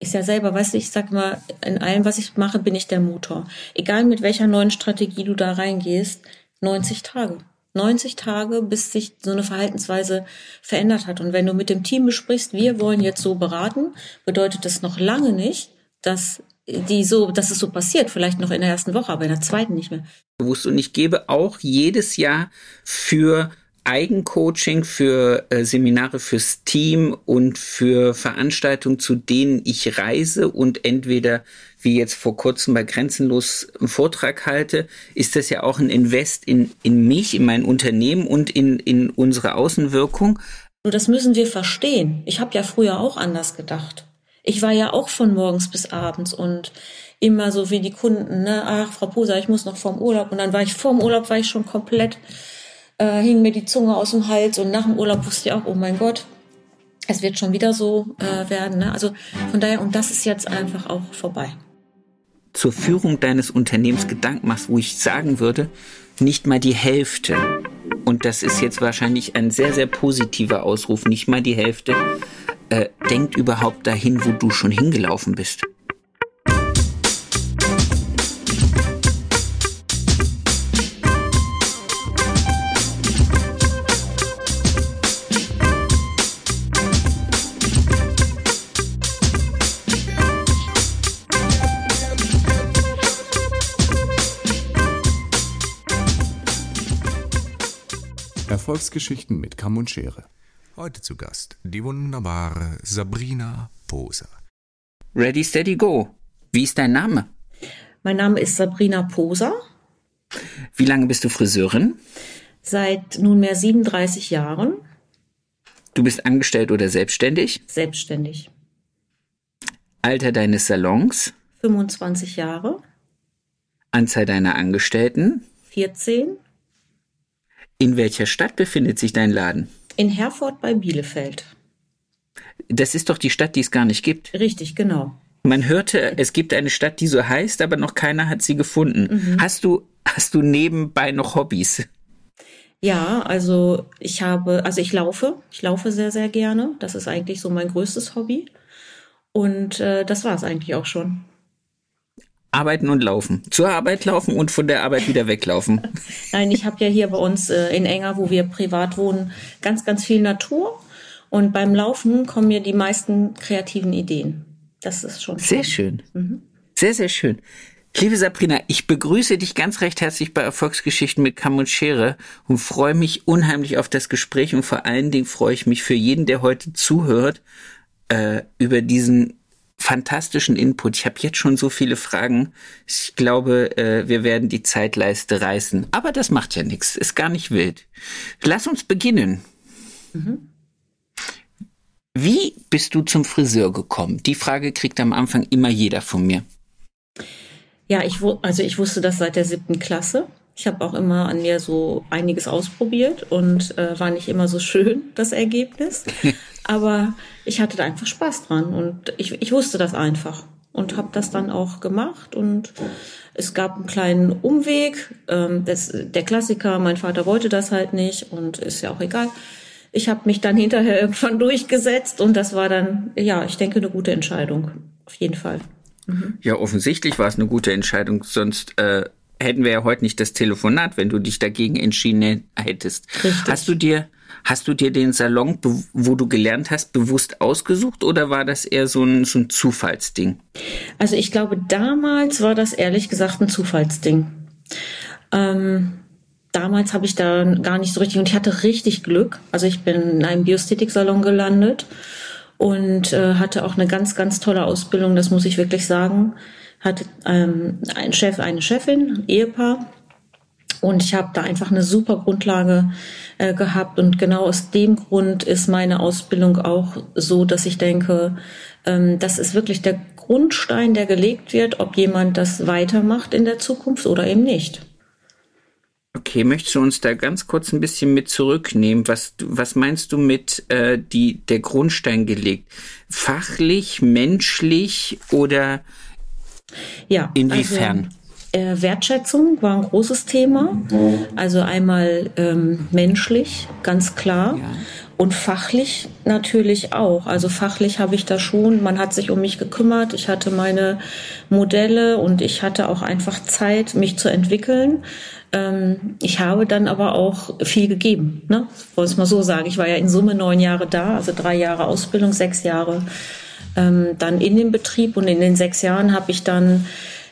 ist ja selber, weißt du, ich sag mal, in allem, was ich mache, bin ich der Motor. Egal mit welcher neuen Strategie du da reingehst, 90 Tage. 90 Tage, bis sich so eine Verhaltensweise verändert hat. Und wenn du mit dem Team besprichst, wir wollen jetzt so beraten, bedeutet das noch lange nicht, dass die so, dass es so passiert, vielleicht noch in der ersten Woche, aber in der zweiten nicht mehr. Und ich gebe auch jedes Jahr für Eigencoaching, für äh, Seminare fürs Team und für Veranstaltungen, zu denen ich reise und entweder wie jetzt vor kurzem bei Grenzenlos einen Vortrag halte, ist das ja auch ein Invest in, in mich, in mein Unternehmen und in, in unsere Außenwirkung. Und das müssen wir verstehen. Ich habe ja früher auch anders gedacht. Ich war ja auch von morgens bis abends und immer so wie die Kunden, ne, ach, Frau Poser, ich muss noch vorm Urlaub. Und dann war ich vorm Urlaub, war ich schon komplett, äh, hing mir die Zunge aus dem Hals und nach dem Urlaub wusste ich auch, oh mein Gott, es wird schon wieder so äh, werden. Ne? Also von daher, und das ist jetzt einfach auch vorbei. Zur Führung deines Unternehmens Gedanken machst, wo ich sagen würde, nicht mal die Hälfte. Und das ist jetzt wahrscheinlich ein sehr, sehr positiver Ausruf, nicht mal die Hälfte äh, denkt überhaupt dahin, wo du schon hingelaufen bist? Erfolgsgeschichten mit Kamm und Schere. Heute zu Gast die wunderbare Sabrina Poser. Ready, steady, go. Wie ist dein Name? Mein Name ist Sabrina Poser. Wie lange bist du Friseurin? Seit nunmehr 37 Jahren. Du bist angestellt oder selbstständig? Selbstständig. Alter deines Salons? 25 Jahre. Anzahl deiner Angestellten? 14. In welcher Stadt befindet sich dein Laden? In Herford bei Bielefeld. Das ist doch die Stadt, die es gar nicht gibt. Richtig, genau. Man hörte, es gibt eine Stadt, die so heißt, aber noch keiner hat sie gefunden. Mhm. Hast du, hast du nebenbei noch Hobbys? Ja, also ich habe, also ich laufe, ich laufe sehr, sehr gerne. Das ist eigentlich so mein größtes Hobby. Und äh, das war es eigentlich auch schon. Arbeiten und laufen. Zur Arbeit laufen und von der Arbeit wieder weglaufen. Nein, ich habe ja hier bei uns äh, in Enger, wo wir privat wohnen, ganz, ganz viel Natur. Und beim Laufen kommen mir die meisten kreativen Ideen. Das ist schon sehr schön. Mhm. Sehr, sehr schön. Liebe Sabrina, ich begrüße dich ganz recht herzlich bei Erfolgsgeschichten mit Kamm und Schere und freue mich unheimlich auf das Gespräch und vor allen Dingen freue ich mich für jeden, der heute zuhört, äh, über diesen fantastischen Input. Ich habe jetzt schon so viele Fragen. Ich glaube, äh, wir werden die Zeitleiste reißen. Aber das macht ja nichts. Ist gar nicht wild. Lass uns beginnen. Mhm. Wie bist du zum Friseur gekommen? Die Frage kriegt am Anfang immer jeder von mir. Ja, ich, also ich wusste das seit der siebten Klasse. Ich habe auch immer an mir so einiges ausprobiert und äh, war nicht immer so schön, das Ergebnis. Aber ich hatte da einfach Spaß dran und ich, ich wusste das einfach und habe das dann auch gemacht und es gab einen kleinen Umweg. Ähm, das, der Klassiker, mein Vater wollte das halt nicht und ist ja auch egal. Ich habe mich dann hinterher irgendwann durchgesetzt und das war dann, ja, ich denke, eine gute Entscheidung. Auf jeden Fall. Mhm. Ja, offensichtlich war es eine gute Entscheidung, sonst äh, hätten wir ja heute nicht das Telefonat, wenn du dich dagegen entschieden hättest. Richtig. Hast du dir Hast du dir den Salon, wo du gelernt hast, bewusst ausgesucht oder war das eher so ein, so ein Zufallsding? Also ich glaube, damals war das ehrlich gesagt ein Zufallsding. Ähm, damals habe ich da gar nicht so richtig und ich hatte richtig Glück. Also ich bin in einem Biosthetik-Salon gelandet und äh, hatte auch eine ganz, ganz tolle Ausbildung, das muss ich wirklich sagen. Hatte ähm, einen Chef, eine Chefin, ein Ehepaar und ich habe da einfach eine super Grundlage äh, gehabt. Und genau aus dem Grund ist meine Ausbildung auch so, dass ich denke, ähm, das ist wirklich der Grundstein, der gelegt wird, ob jemand das weitermacht in der Zukunft oder eben nicht. Okay, möchtest du uns da ganz kurz ein bisschen mit zurücknehmen? Was, was meinst du mit äh, die, der Grundstein gelegt? Fachlich, menschlich oder ja, inwiefern? Also äh, Wertschätzung war ein großes Thema. Also einmal ähm, menschlich, ganz klar. Ja. Und fachlich natürlich auch. Also fachlich habe ich da schon, man hat sich um mich gekümmert, ich hatte meine Modelle und ich hatte auch einfach Zeit, mich zu entwickeln. Ähm, ich habe dann aber auch viel gegeben, ne? wollte es mal so sagen. Ich war ja in Summe neun Jahre da, also drei Jahre Ausbildung, sechs Jahre ähm, dann in dem Betrieb und in den sechs Jahren habe ich dann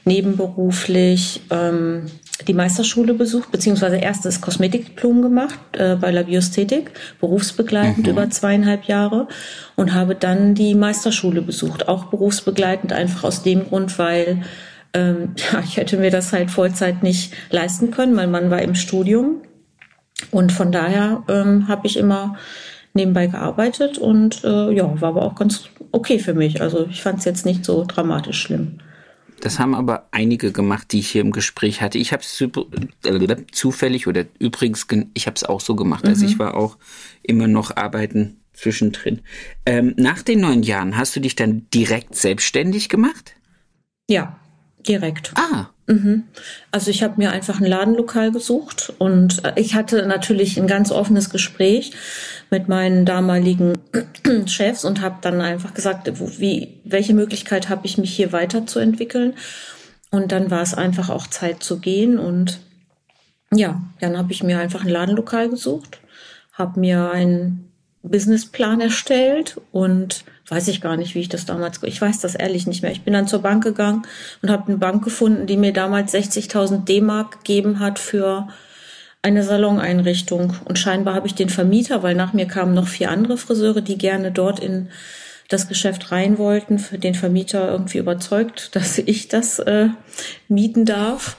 nebenberuflich ähm, die Meisterschule besucht, beziehungsweise erstes Kosmetikdiplom gemacht äh, bei La Biosthetik, berufsbegleitend mhm. über zweieinhalb Jahre und habe dann die Meisterschule besucht, auch berufsbegleitend einfach aus dem Grund, weil ähm, ja, ich hätte mir das halt Vollzeit nicht leisten können. Mein Mann war im Studium und von daher ähm, habe ich immer nebenbei gearbeitet und äh, ja, war aber auch ganz okay für mich. Also ich fand es jetzt nicht so dramatisch schlimm. Das haben aber einige gemacht, die ich hier im Gespräch hatte. Ich habe es äh, zufällig oder übrigens, ich habe es auch so gemacht. Also ich mhm. war auch immer noch arbeiten zwischendrin. Ähm, nach den neun Jahren hast du dich dann direkt selbstständig gemacht? Ja, direkt. Ah. Mhm. Also ich habe mir einfach ein Ladenlokal gesucht und äh, ich hatte natürlich ein ganz offenes Gespräch mit meinen damaligen Chefs und habe dann einfach gesagt, wie, welche Möglichkeit habe ich mich hier weiterzuentwickeln. Und dann war es einfach auch Zeit zu gehen und ja, dann habe ich mir einfach ein Ladenlokal gesucht, habe mir einen Businessplan erstellt und weiß ich gar nicht, wie ich das damals, ich weiß das ehrlich nicht mehr. Ich bin dann zur Bank gegangen und habe eine Bank gefunden, die mir damals 60.000 D-Mark gegeben hat für eine Saloneinrichtung. Und scheinbar habe ich den Vermieter, weil nach mir kamen noch vier andere Friseure, die gerne dort in das Geschäft rein wollten, für den Vermieter irgendwie überzeugt, dass ich das äh, mieten darf.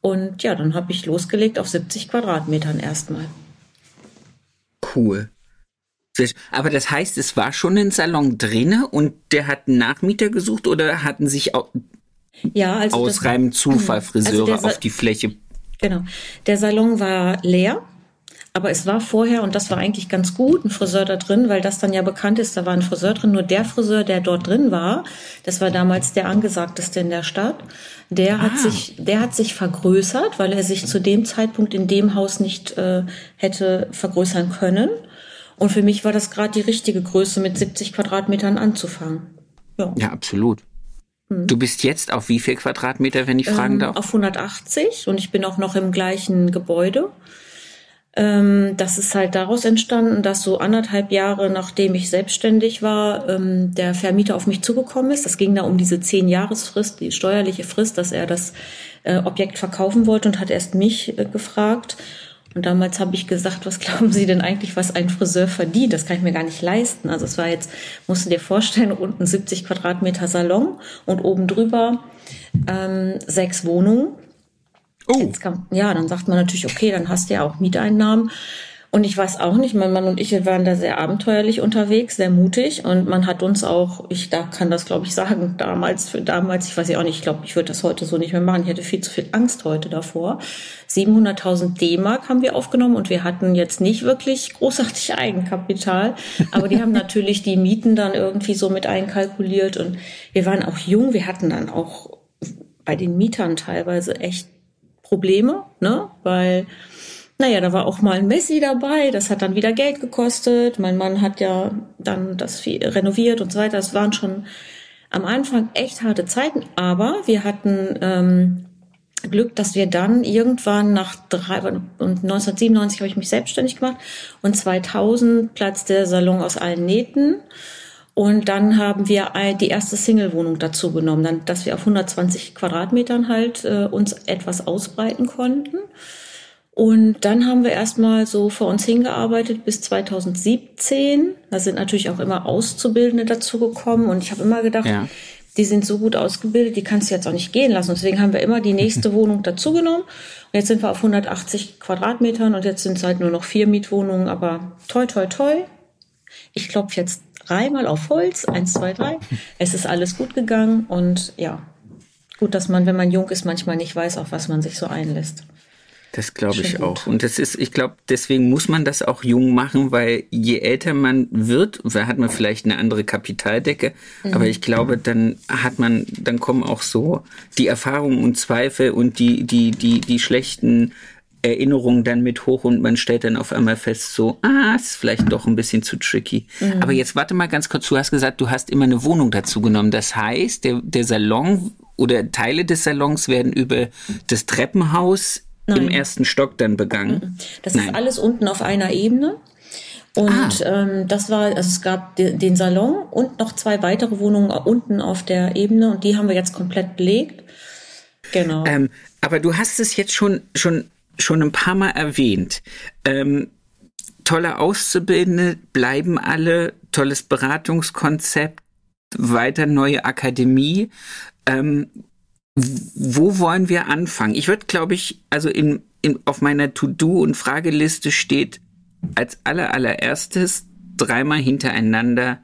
Und ja, dann habe ich losgelegt auf 70 Quadratmetern erstmal. Cool. Aber das heißt, es war schon ein Salon drinne und der hat einen Nachmieter gesucht oder hatten sich auch ja, also aus reinem Zufall also Friseure also auf die Fläche Genau. Der Salon war leer, aber es war vorher, und das war eigentlich ganz gut, ein Friseur da drin, weil das dann ja bekannt ist, da war ein Friseur drin. Nur der Friseur, der dort drin war, das war damals der angesagteste in der Stadt, der ah. hat sich, der hat sich vergrößert, weil er sich zu dem Zeitpunkt in dem Haus nicht äh, hätte vergrößern können. Und für mich war das gerade die richtige Größe, mit 70 Quadratmetern anzufangen. Ja, ja absolut. Hm. Du bist jetzt auf wie viel Quadratmeter, wenn ich fragen ähm, darf? Auf 180 und ich bin auch noch im gleichen Gebäude. Ähm, das ist halt daraus entstanden, dass so anderthalb Jahre nachdem ich selbstständig war, ähm, der Vermieter auf mich zugekommen ist. Das ging da um diese zehn Jahresfrist, die steuerliche Frist, dass er das äh, Objekt verkaufen wollte und hat erst mich äh, gefragt. Und damals habe ich gesagt, was glauben Sie denn eigentlich, was ein Friseur verdient? Das kann ich mir gar nicht leisten. Also es war jetzt, musst du dir vorstellen, unten 70 Quadratmeter Salon und oben drüber ähm, sechs Wohnungen. Oh. Kann, ja, dann sagt man natürlich, okay, dann hast du ja auch Mieteinnahmen. Und ich weiß auch nicht, mein Mann und ich waren da sehr abenteuerlich unterwegs, sehr mutig. Und man hat uns auch, ich da kann das glaube ich sagen, damals, für damals, ich weiß ja auch nicht, ich glaube, ich würde das heute so nicht mehr machen. Ich hätte viel zu viel Angst heute davor. 700.000 D-Mark haben wir aufgenommen und wir hatten jetzt nicht wirklich großartig Eigenkapital. Aber die haben natürlich die Mieten dann irgendwie so mit einkalkuliert. Und wir waren auch jung. Wir hatten dann auch bei den Mietern teilweise echt Probleme, ne, weil naja, da war auch mal ein Messi dabei, das hat dann wieder Geld gekostet. Mein Mann hat ja dann das renoviert und so weiter. Das waren schon am Anfang echt harte Zeiten, aber wir hatten ähm, Glück, dass wir dann irgendwann nach drei und 1997 habe ich mich selbstständig gemacht und 2000 platzt der Salon aus allen Nähten. Und dann haben wir die erste Single-Wohnung dazu genommen, dann, dass wir auf 120 Quadratmetern halt äh, uns etwas ausbreiten konnten. Und dann haben wir erstmal so vor uns hingearbeitet bis 2017. Da sind natürlich auch immer Auszubildende dazu gekommen. Und ich habe immer gedacht, ja. die sind so gut ausgebildet, die kannst du jetzt auch nicht gehen lassen. Und deswegen haben wir immer die nächste Wohnung dazu genommen. Und jetzt sind wir auf 180 Quadratmetern und jetzt sind es halt nur noch vier Mietwohnungen. Aber toi, toi, toi. Ich klopfe jetzt dreimal auf Holz. Eins, zwei, drei. Es ist alles gut gegangen. Und ja, gut, dass man, wenn man jung ist, manchmal nicht weiß, auf was man sich so einlässt. Das glaube ich auch. Und das ist, ich glaube, deswegen muss man das auch jung machen, weil je älter man wird, hat man vielleicht eine andere Kapitaldecke, mhm. aber ich glaube, dann hat man, dann kommen auch so die Erfahrungen und Zweifel und die, die, die, die schlechten Erinnerungen dann mit hoch und man stellt dann auf einmal fest, so, ah, ist vielleicht doch ein bisschen zu tricky. Mhm. Aber jetzt warte mal ganz kurz, du hast gesagt, du hast immer eine Wohnung dazu genommen. Das heißt, der, der Salon oder Teile des Salons werden über das Treppenhaus Nein. im ersten Stock dann begangen. Das Nein. ist alles unten auf einer Ebene. Und ah. ähm, das war, also es gab den Salon und noch zwei weitere Wohnungen unten auf der Ebene und die haben wir jetzt komplett belegt. Genau. Ähm, aber du hast es jetzt schon, schon, schon ein paar Mal erwähnt. Ähm, tolle Auszubildende bleiben alle, tolles Beratungskonzept, weiter neue Akademie. Ähm, wo wollen wir anfangen? Ich würde, glaube ich, also in, in, auf meiner To-Do und Frageliste steht als aller allererstes dreimal hintereinander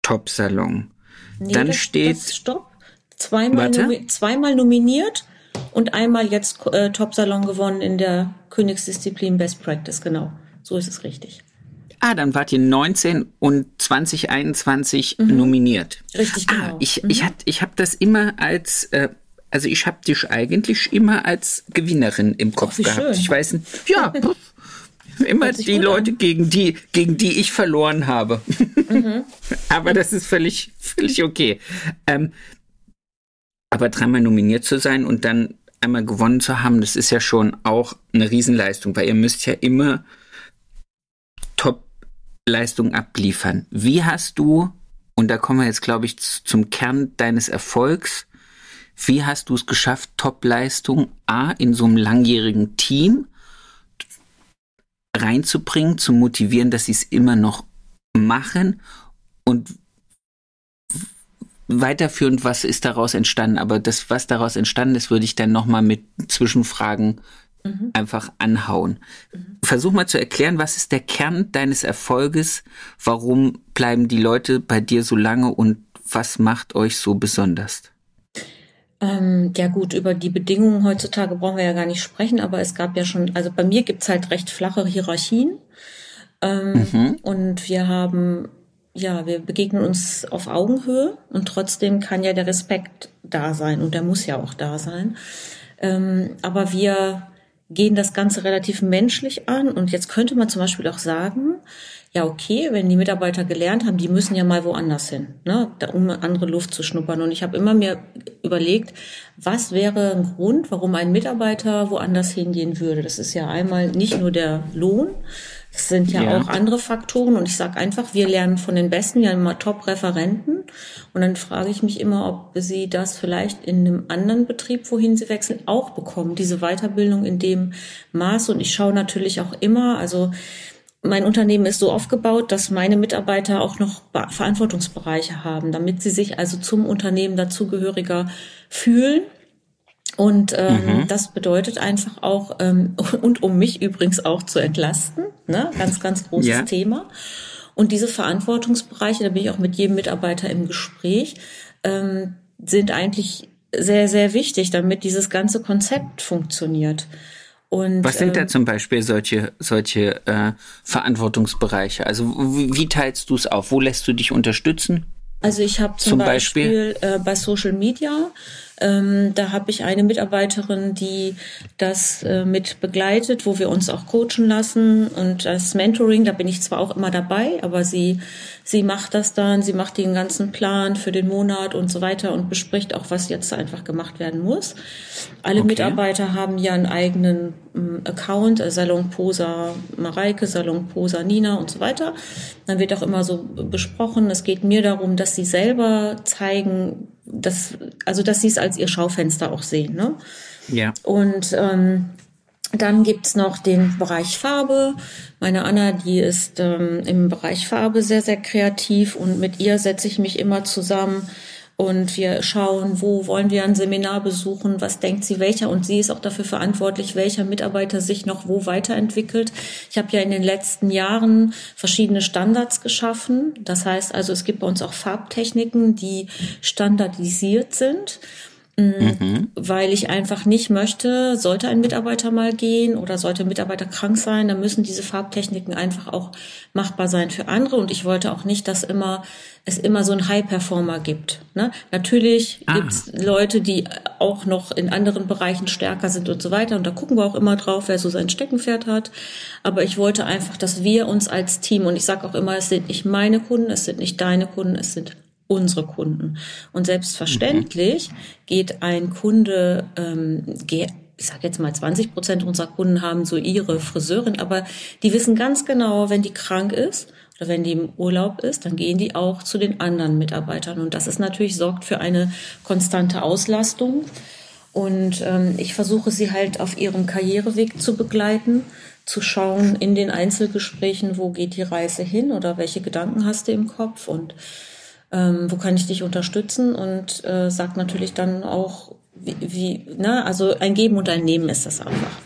Top-Salon. Nee, Dann das, steht. Das, stopp. Zweimal, nomi zweimal nominiert und einmal jetzt äh, Top-Salon gewonnen in der Königsdisziplin Best Practice, genau. So ist es richtig. Ah, dann wart ihr 19 und 2021 mhm. nominiert. Richtig, ah, genau. Ah, ich, mhm. ich, hat, ich habe das immer als, äh, also ich habe dich eigentlich immer als Gewinnerin im Kopf oh, gehabt. Schön. Ich weiß nicht, ja, Immer die Leute, an. gegen die, gegen die ich verloren habe. Mhm. aber das ist völlig, völlig okay. Ähm, aber dreimal nominiert zu sein und dann einmal gewonnen zu haben, das ist ja schon auch eine Riesenleistung, weil ihr müsst ja immer Top-Leistung abliefern. Wie hast du, und da kommen wir jetzt, glaube ich, zum Kern deines Erfolgs, wie hast du es geschafft, Top-Leistung A in so einem langjährigen Team reinzubringen, zu motivieren, dass sie es immer noch machen und weiterführend, was ist daraus entstanden? Aber das, was daraus entstanden ist, würde ich dann nochmal mit Zwischenfragen mhm. einfach anhauen. Mhm. Versuch mal zu erklären, was ist der Kern deines Erfolges? Warum bleiben die Leute bei dir so lange und was macht euch so besonders? Ähm, ja gut, über die Bedingungen heutzutage brauchen wir ja gar nicht sprechen, aber es gab ja schon, also bei mir gibt's halt recht flache Hierarchien. Ähm, mhm. Und wir haben, ja, wir begegnen uns auf Augenhöhe und trotzdem kann ja der Respekt da sein und der muss ja auch da sein. Ähm, aber wir gehen das Ganze relativ menschlich an und jetzt könnte man zum Beispiel auch sagen, ja, okay, wenn die Mitarbeiter gelernt haben, die müssen ja mal woanders hin, ne, um andere Luft zu schnuppern. Und ich habe immer mir überlegt, was wäre ein Grund, warum ein Mitarbeiter woanders hingehen würde. Das ist ja einmal nicht nur der Lohn, das sind ja, ja. auch andere Faktoren. Und ich sage einfach, wir lernen von den Besten, wir haben immer Top-Referenten. Und dann frage ich mich immer, ob sie das vielleicht in einem anderen Betrieb, wohin sie wechseln, auch bekommen, diese Weiterbildung in dem Maß. Und ich schaue natürlich auch immer, also mein Unternehmen ist so aufgebaut, dass meine Mitarbeiter auch noch Verantwortungsbereiche haben, damit sie sich also zum Unternehmen dazugehöriger fühlen. Und ähm, mhm. das bedeutet einfach auch, ähm, und um mich übrigens auch zu entlasten, ne? ganz, ganz großes ja. Thema. Und diese Verantwortungsbereiche, da bin ich auch mit jedem Mitarbeiter im Gespräch, ähm, sind eigentlich sehr, sehr wichtig, damit dieses ganze Konzept funktioniert. Und, Was sind da ähm, zum Beispiel solche, solche äh, Verantwortungsbereiche? Also wie, wie teilst du es auf? Wo lässt du dich unterstützen? Also ich habe zum, zum, Beispiel, Beispiel äh, bei Social Media ähm, da habe ich eine Mitarbeiterin, die das äh, mit begleitet, wo wir uns auch coachen lassen. Und das Mentoring, da bin ich zwar auch immer dabei, aber sie, sie macht das dann, sie macht den ganzen Plan für den Monat und so weiter und bespricht auch, was jetzt einfach gemacht werden muss. Alle okay. Mitarbeiter haben ja einen eigenen ähm, Account, äh, Salon Posa Mareike, Salon Posa Nina und so weiter. Dann wird auch immer so besprochen. Es geht mir darum, dass sie selber zeigen, dass, also dass sie es als ihr Schaufenster auch sehen. Ne? Ja. Und ähm, dann gibt's noch den Bereich Farbe. Meine Anna, die ist ähm, im Bereich Farbe sehr, sehr kreativ und mit ihr setze ich mich immer zusammen und wir schauen, wo wollen wir ein Seminar besuchen, was denkt sie welcher und sie ist auch dafür verantwortlich, welcher Mitarbeiter sich noch wo weiterentwickelt. Ich habe ja in den letzten Jahren verschiedene Standards geschaffen. Das heißt also, es gibt bei uns auch Farbtechniken, die standardisiert sind. Mhm. Weil ich einfach nicht möchte, sollte ein Mitarbeiter mal gehen oder sollte ein Mitarbeiter krank sein, dann müssen diese Farbtechniken einfach auch machbar sein für andere. Und ich wollte auch nicht, dass immer es immer so einen High-Performer gibt. Ne? Natürlich ah. gibt es Leute, die auch noch in anderen Bereichen stärker sind und so weiter. Und da gucken wir auch immer drauf, wer so sein Steckenpferd hat. Aber ich wollte einfach, dass wir uns als Team, und ich sage auch immer, es sind nicht meine Kunden, es sind nicht deine Kunden, es sind unsere Kunden. Und selbstverständlich mhm. geht ein Kunde, ähm, ich sage jetzt mal 20 Prozent unserer Kunden haben so ihre Friseurin, aber die wissen ganz genau, wenn die krank ist oder wenn die im Urlaub ist, dann gehen die auch zu den anderen Mitarbeitern. Und das ist natürlich, sorgt für eine konstante Auslastung. Und ähm, ich versuche sie halt auf ihrem Karriereweg zu begleiten, zu schauen in den Einzelgesprächen, wo geht die Reise hin oder welche Gedanken hast du im Kopf und ähm, wo kann ich dich unterstützen und äh, sagt natürlich dann auch, wie, wie, ne, also ein Geben und ein Nehmen ist das einfach.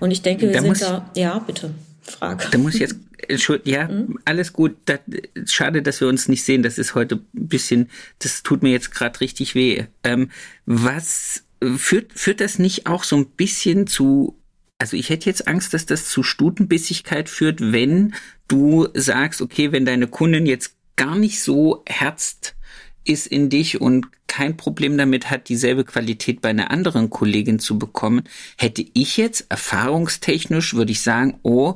Und ich denke, wir da sind da, ja, bitte, Frage. Da muss ich jetzt, ja, mhm. alles gut. Das, schade, dass wir uns nicht sehen. Das ist heute ein bisschen, das tut mir jetzt gerade richtig weh. Ähm, was führt, führt das nicht auch so ein bisschen zu also ich hätte jetzt Angst, dass das zu Stutenbissigkeit führt, wenn du sagst, okay, wenn deine Kundin jetzt gar nicht so herzt ist in dich und kein Problem damit hat, dieselbe Qualität bei einer anderen Kollegin zu bekommen, hätte ich jetzt erfahrungstechnisch, würde ich sagen, oh,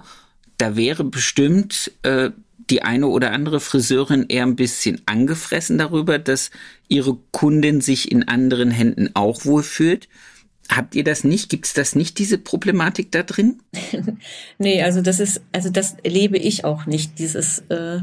da wäre bestimmt äh, die eine oder andere Friseurin eher ein bisschen angefressen darüber, dass ihre Kundin sich in anderen Händen auch wohlfühlt. Habt ihr das nicht? Gibt es das nicht, diese Problematik da drin? nee, also das ist, also das erlebe ich auch nicht, dieses äh,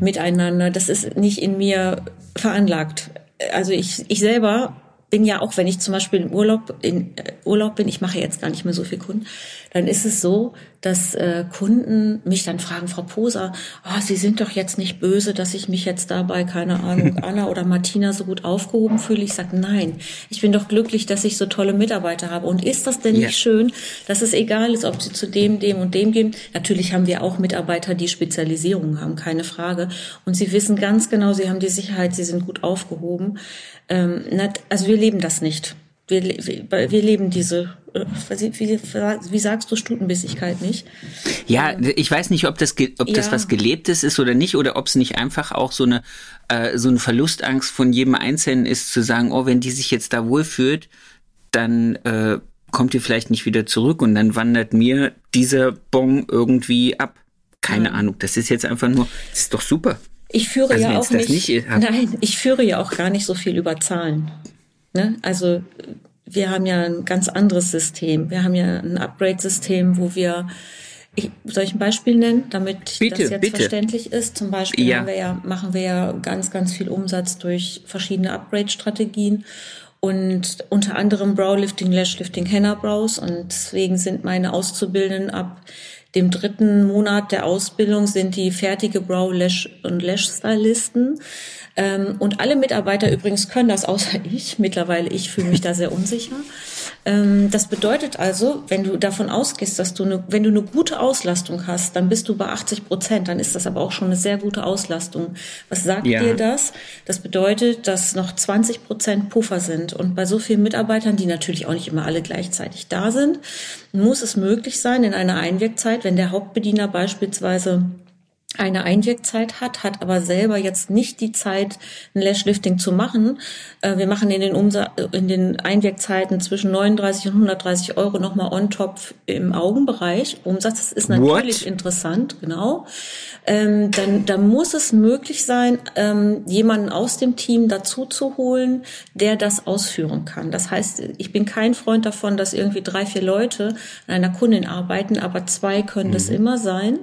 miteinander. Das ist nicht in mir veranlagt. Also ich, ich selber bin ja auch, wenn ich zum Beispiel im Urlaub, in äh, Urlaub bin, ich mache jetzt gar nicht mehr so viel Kunden, dann ist es so, dass äh, Kunden mich dann fragen, Frau Poser, oh, Sie sind doch jetzt nicht böse, dass ich mich jetzt dabei, keine Ahnung, Anna oder Martina so gut aufgehoben fühle. Ich sage, nein, ich bin doch glücklich, dass ich so tolle Mitarbeiter habe. Und ist das denn ja. nicht schön, dass es egal ist, ob sie zu dem, dem und dem gehen? Natürlich haben wir auch Mitarbeiter, die Spezialisierungen haben, keine Frage. Und sie wissen ganz genau, sie haben die Sicherheit, sie sind gut aufgehoben. Ähm, also wir leben das nicht. Wir, wir, wir leben diese, äh, wie, wie, sagst du, Stutenbissigkeit nicht? Ja, ich weiß nicht, ob das, ob das ja. was Gelebtes ist oder nicht, oder ob es nicht einfach auch so eine, äh, so eine Verlustangst von jedem Einzelnen ist, zu sagen, oh, wenn die sich jetzt da wohlfühlt, dann äh, kommt ihr vielleicht nicht wieder zurück und dann wandert mir dieser Bon irgendwie ab. Keine ja. Ahnung, das ist jetzt einfach nur, das ist doch super. Ich führe also ja auch nicht, nicht nein, ich führe ja auch gar nicht so viel über Zahlen. Ne? Also wir haben ja ein ganz anderes System. Wir haben ja ein Upgrade-System, wo wir ich, soll ich ein Beispiel nennen, damit bitte, das jetzt bitte. verständlich ist? Zum Beispiel ja. Wir ja, machen wir ja ganz, ganz viel Umsatz durch verschiedene Upgrade-Strategien und unter anderem Browlifting, Lashlifting, Henna Brows und deswegen sind meine Auszubildenden ab dem dritten Monat der Ausbildung sind die fertige Brow, Lash und Lash Stylisten. Ähm, und alle Mitarbeiter übrigens können das, außer ich. Mittlerweile, ich fühle mich da sehr unsicher. Ähm, das bedeutet also, wenn du davon ausgehst, dass du eine, wenn du eine gute Auslastung hast, dann bist du bei 80 Prozent. Dann ist das aber auch schon eine sehr gute Auslastung. Was sagt ja. dir das? Das bedeutet, dass noch 20 Prozent Puffer sind. Und bei so vielen Mitarbeitern, die natürlich auch nicht immer alle gleichzeitig da sind, muss es möglich sein, in einer Einwirkzeit, wenn der Hauptbediener beispielsweise eine Einwirkzeit hat, hat aber selber jetzt nicht die Zeit, ein Lashlifting zu machen. Äh, wir machen in den, Umsa in den Einwirkzeiten zwischen 39 und 130 Euro nochmal on top im Augenbereich. Umsatz das ist natürlich What? interessant, genau. Ähm, dann, dann muss es möglich sein, ähm, jemanden aus dem Team dazu zu holen, der das ausführen kann. Das heißt, ich bin kein Freund davon, dass irgendwie drei, vier Leute an einer Kundin arbeiten, aber zwei können mhm. das immer sein.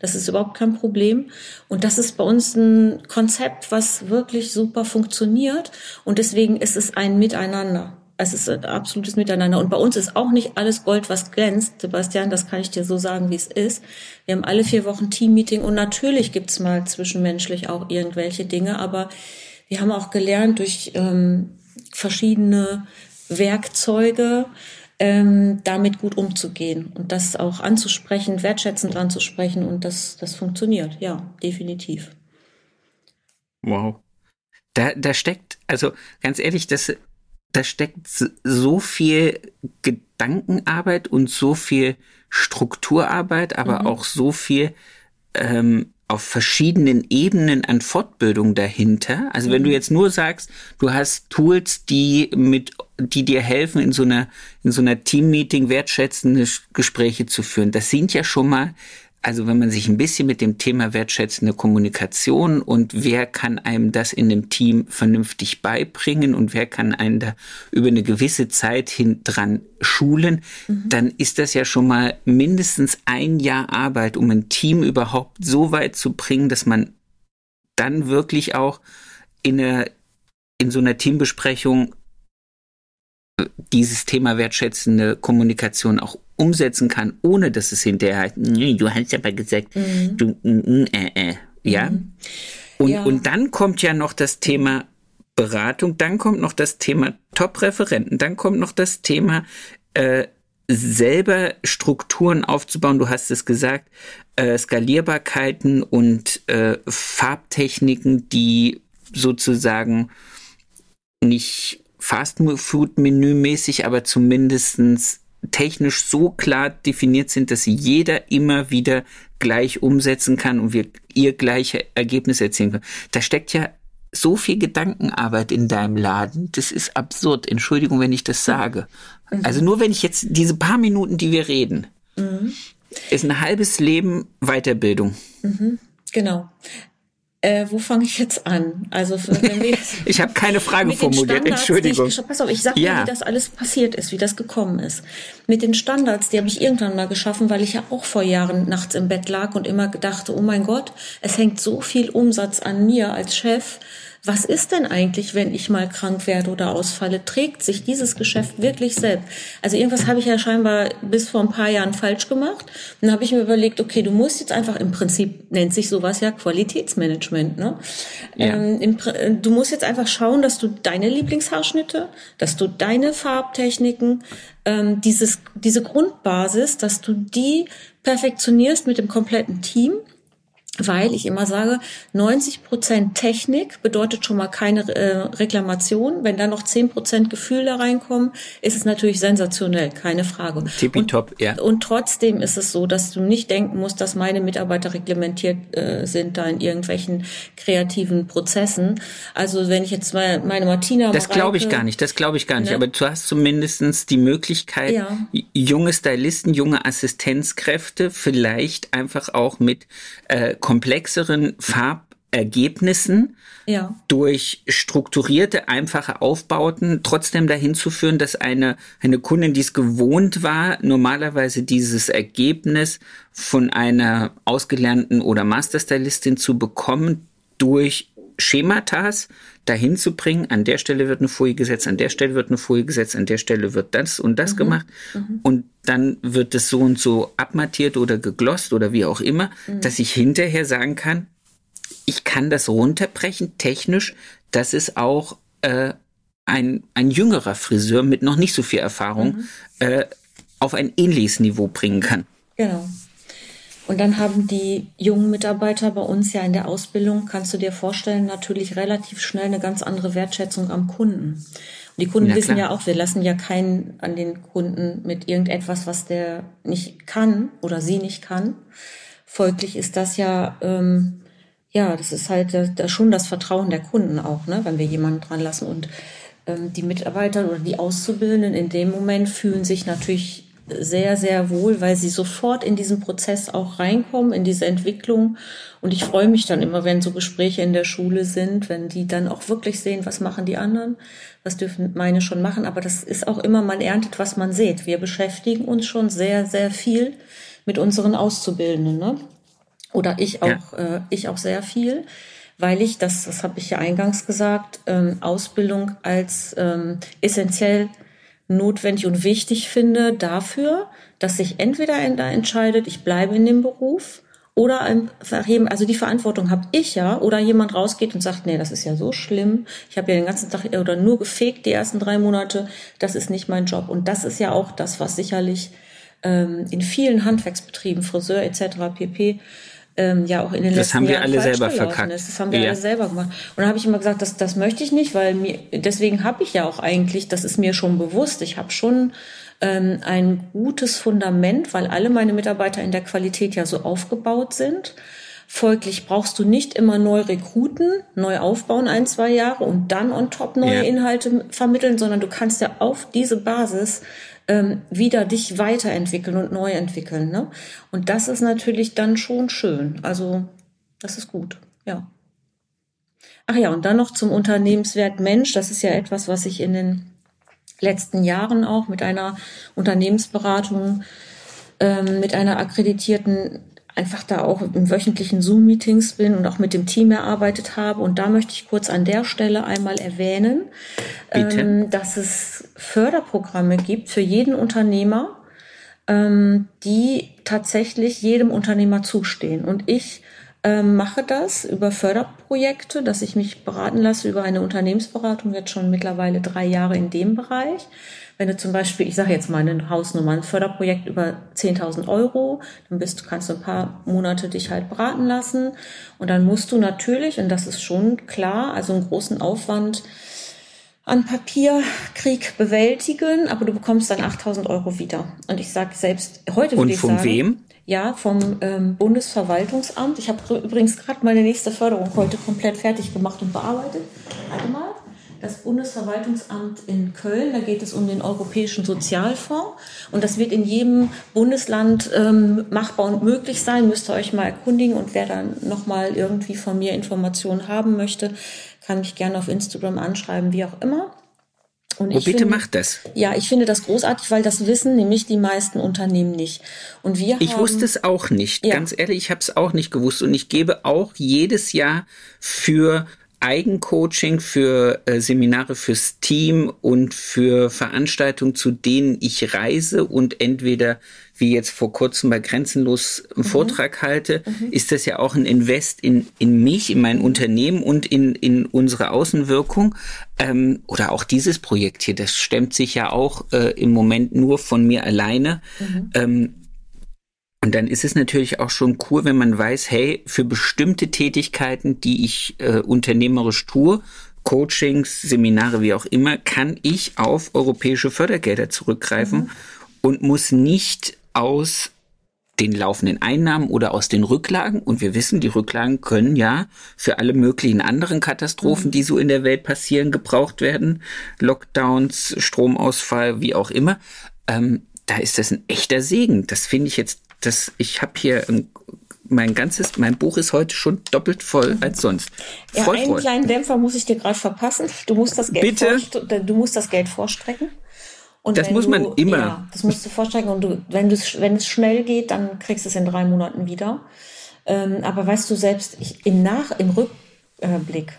Das ist überhaupt kein Problem. Und das ist bei uns ein Konzept, was wirklich super funktioniert. Und deswegen ist es ein Miteinander. Es ist ein absolutes Miteinander. Und bei uns ist auch nicht alles Gold, was glänzt. Sebastian, das kann ich dir so sagen, wie es ist. Wir haben alle vier Wochen Teammeeting und natürlich gibt's mal zwischenmenschlich auch irgendwelche Dinge, aber wir haben auch gelernt durch ähm, verschiedene Werkzeuge, ähm, damit gut umzugehen und das auch anzusprechen, wertschätzend anzusprechen und das, das funktioniert, ja, definitiv. Wow. Da, da steckt, also ganz ehrlich, das, da steckt so viel Gedankenarbeit und so viel Strukturarbeit, aber mhm. auch so viel ähm, auf verschiedenen Ebenen an Fortbildung dahinter. Also wenn du mhm. jetzt nur sagst, du hast Tools, die mit, die dir helfen, in so einer, in so einer Teammeeting wertschätzende Gespräche zu führen, das sind ja schon mal also wenn man sich ein bisschen mit dem Thema wertschätzende Kommunikation und wer kann einem das in dem Team vernünftig beibringen und wer kann einen da über eine gewisse Zeit hin dran schulen, mhm. dann ist das ja schon mal mindestens ein Jahr Arbeit, um ein Team überhaupt so weit zu bringen, dass man dann wirklich auch in, einer, in so einer Teambesprechung dieses Thema wertschätzende Kommunikation auch umsetzen kann, ohne dass es hinterher heißt, nee, du hast aber gesagt, mhm. du, mm, äh, äh, ja? Mhm. Und, ja. und dann kommt ja noch das Thema Beratung, dann kommt noch das Thema Top-Referenten, dann kommt noch das Thema äh, selber Strukturen aufzubauen. Du hast es gesagt, äh, Skalierbarkeiten und äh, Farbtechniken, die sozusagen nicht Fast-Food-Menü-mäßig, aber zumindestens technisch so klar definiert sind, dass sie jeder immer wieder gleich umsetzen kann und wir ihr gleiche Ergebnisse erzielen können. Da steckt ja so viel Gedankenarbeit in deinem Laden. Das ist absurd. Entschuldigung, wenn ich das sage. Mhm. Also nur wenn ich jetzt diese paar Minuten, die wir reden, mhm. ist ein halbes Leben Weiterbildung. Mhm. Genau. Äh, wo fange ich jetzt an? Also wenn wir ich habe keine Frage formuliert. Entschuldigung. Ich, pass auf, ich sage ja. dir, wie das alles passiert ist, wie das gekommen ist. Mit den Standards, die habe ich irgendwann mal geschaffen, weil ich ja auch vor Jahren nachts im Bett lag und immer gedachte, oh mein Gott, es hängt so viel Umsatz an mir als Chef was ist denn eigentlich, wenn ich mal krank werde oder ausfalle? Trägt sich dieses Geschäft wirklich selbst? Also irgendwas habe ich ja scheinbar bis vor ein paar Jahren falsch gemacht. Und dann habe ich mir überlegt, okay, du musst jetzt einfach, im Prinzip nennt sich sowas ja Qualitätsmanagement. Ne? Ja. Ähm, im, du musst jetzt einfach schauen, dass du deine Lieblingshaarschnitte, dass du deine Farbtechniken, ähm, dieses, diese Grundbasis, dass du die perfektionierst mit dem kompletten Team weil ich immer sage, 90 Prozent Technik bedeutet schon mal keine äh, Reklamation. Wenn da noch 10 Prozent Gefühl da reinkommen, ist es natürlich sensationell, keine Frage. Tippitopp, ja. Und trotzdem ist es so, dass du nicht denken musst, dass meine Mitarbeiter reglementiert äh, sind da in irgendwelchen kreativen Prozessen. Also wenn ich jetzt mal meine Martina Das glaube ich gar nicht, das glaube ich gar nicht. Ne? Aber du hast zumindestens die Möglichkeit, ja. junge Stylisten, junge Assistenzkräfte vielleicht einfach auch mit äh, komplexeren Farbergebnissen ja. durch strukturierte, einfache Aufbauten trotzdem dahin zu führen, dass eine, eine Kundin, die es gewohnt war, normalerweise dieses Ergebnis von einer ausgelernten oder Masterstylistin zu bekommen, durch Schematas dahin zu bringen, an der Stelle wird eine Folie gesetzt, an der Stelle wird eine Folie gesetzt, an der Stelle wird das und das mhm. gemacht mhm. und dann wird es so und so abmattiert oder geglost oder wie auch immer, mhm. dass ich hinterher sagen kann, ich kann das runterbrechen technisch, dass es auch äh, ein, ein jüngerer Friseur mit noch nicht so viel Erfahrung mhm. äh, auf ein ähnliches Niveau bringen kann. Genau. Und dann haben die jungen Mitarbeiter bei uns ja in der Ausbildung, kannst du dir vorstellen, natürlich relativ schnell eine ganz andere Wertschätzung am Kunden. Und die Kunden ja, wissen ja auch, wir lassen ja keinen an den Kunden mit irgendetwas, was der nicht kann oder sie nicht kann. Folglich ist das ja, ähm, ja, das ist halt da, da schon das Vertrauen der Kunden auch, ne, wenn wir jemanden dran lassen. Und ähm, die Mitarbeiter oder die Auszubildenden in dem Moment fühlen sich natürlich sehr, sehr wohl, weil sie sofort in diesen Prozess auch reinkommen, in diese Entwicklung. Und ich freue mich dann immer, wenn so Gespräche in der Schule sind, wenn die dann auch wirklich sehen, was machen die anderen, was dürfen meine schon machen. Aber das ist auch immer, man erntet, was man sieht. Wir beschäftigen uns schon sehr, sehr viel mit unseren Auszubildenden. Ne? Oder ich auch, ja. äh, ich auch sehr viel weil ich, das, das habe ich ja eingangs gesagt, ähm, Ausbildung als ähm, essentiell notwendig und wichtig finde dafür, dass sich entweder da entscheidet, ich bleibe in dem Beruf oder eben, also die Verantwortung habe ich ja, oder jemand rausgeht und sagt, nee, das ist ja so schlimm, ich habe ja den ganzen Tag oder nur gefegt die ersten drei Monate, das ist nicht mein Job. Und das ist ja auch das, was sicherlich ähm, in vielen Handwerksbetrieben, Friseur etc. pp ähm, ja auch in den das letzten haben wir Jahren alle falsch selber verkackt. ist. Das haben wir Ja. alle selber gemacht. Und da habe ich immer gesagt, das, das möchte ich nicht, weil mir, deswegen habe ich ja auch eigentlich, das ist mir schon bewusst, ich habe schon ähm, ein gutes Fundament, weil alle meine Mitarbeiter in der Qualität ja so aufgebaut sind. Folglich brauchst du nicht immer neu rekruten, neu aufbauen ein, zwei Jahre und dann on top neue Ja. Inhalte vermitteln, sondern du kannst ja auf diese Basis ähm, wieder dich weiterentwickeln und neu entwickeln. Ne? Und das ist natürlich dann schon schön. Also das ist gut, ja. Ach ja, und dann noch zum Unternehmenswert Mensch. Das ist ja etwas, was ich in den letzten Jahren auch mit einer Unternehmensberatung, ähm, mit einer akkreditierten, einfach da auch in wöchentlichen Zoom-Meetings bin und auch mit dem Team erarbeitet habe. Und da möchte ich kurz an der Stelle einmal erwähnen, ähm, dass es Förderprogramme gibt für jeden Unternehmer, ähm, die tatsächlich jedem Unternehmer zustehen. Und ich ähm, mache das über Förderprojekte, dass ich mich beraten lasse über eine Unternehmensberatung, jetzt schon mittlerweile drei Jahre in dem Bereich. Wenn du zum Beispiel, ich sage jetzt mal eine Hausnummer, ein Förderprojekt über 10.000 Euro, dann bist, kannst du ein paar Monate dich halt beraten lassen. Und dann musst du natürlich, und das ist schon klar, also einen großen Aufwand an Papierkrieg bewältigen, aber du bekommst dann 8000 Euro wieder. Und ich sage selbst, heute Und würde ich von sagen, wem? Ja, vom ähm, Bundesverwaltungsamt. Ich habe übrigens gerade meine nächste Förderung heute komplett fertig gemacht und bearbeitet. Warte mal. Das Bundesverwaltungsamt in Köln, da geht es um den Europäischen Sozialfonds. Und das wird in jedem Bundesland ähm, machbar und möglich sein. Müsst ihr euch mal erkundigen. Und wer dann nochmal irgendwie von mir Informationen haben möchte, kann mich gerne auf Instagram anschreiben, wie auch immer. Und Oh, ich bitte finde- macht das. Ja, ich finde das großartig, weil das wissen nämlich die meisten Unternehmen nicht. Und wir Ich haben, wusste es auch nicht. Ja. Ganz ehrlich, ich habe es auch nicht gewusst. Und ich gebe auch jedes Jahr für Eigencoaching, für äh, Seminare fürs Team und für Veranstaltungen, zu denen ich reise und entweder wie jetzt vor kurzem bei Grenzenlos einen Vortrag halte, ist das ja auch ein Invest in, in mich, in mein Unternehmen und in, in unsere Außenwirkung. Ähm, oder auch dieses Projekt hier, das stemmt sich ja auch äh, im Moment nur von mir alleine. Ähm, und dann ist es natürlich auch schon cool, wenn man weiß, hey, für bestimmte Tätigkeiten, die ich äh, unternehmerisch tue, Coachings, Seminare, wie auch immer, kann ich auf europäische Fördergelder zurückgreifen und muss nicht aus den laufenden Einnahmen oder aus den Rücklagen. Und wir wissen, die Rücklagen können ja für alle möglichen anderen Katastrophen, die so in der Welt passieren, gebraucht werden. Lockdowns, Stromausfall, wie auch immer. Ähm, da ist das ein echter Segen. Das finde ich jetzt, das, ich habe hier ein, mein ganzes, mein Buch ist heute schon doppelt voll als sonst. ja, Voll, einen voll. kleinen Dämpfer muss ich dir gerade verpassen. Du musst das Geld Bitte? du musst das Geld vorstrecken. Und Das muss man du, immer. Ja, das musst du vorstrecken. Und du, wenn, wenn es schnell geht, dann kriegst du es in drei Monaten wieder. Ähm, aber weißt du selbst, ich, im Nach, im Rückblick,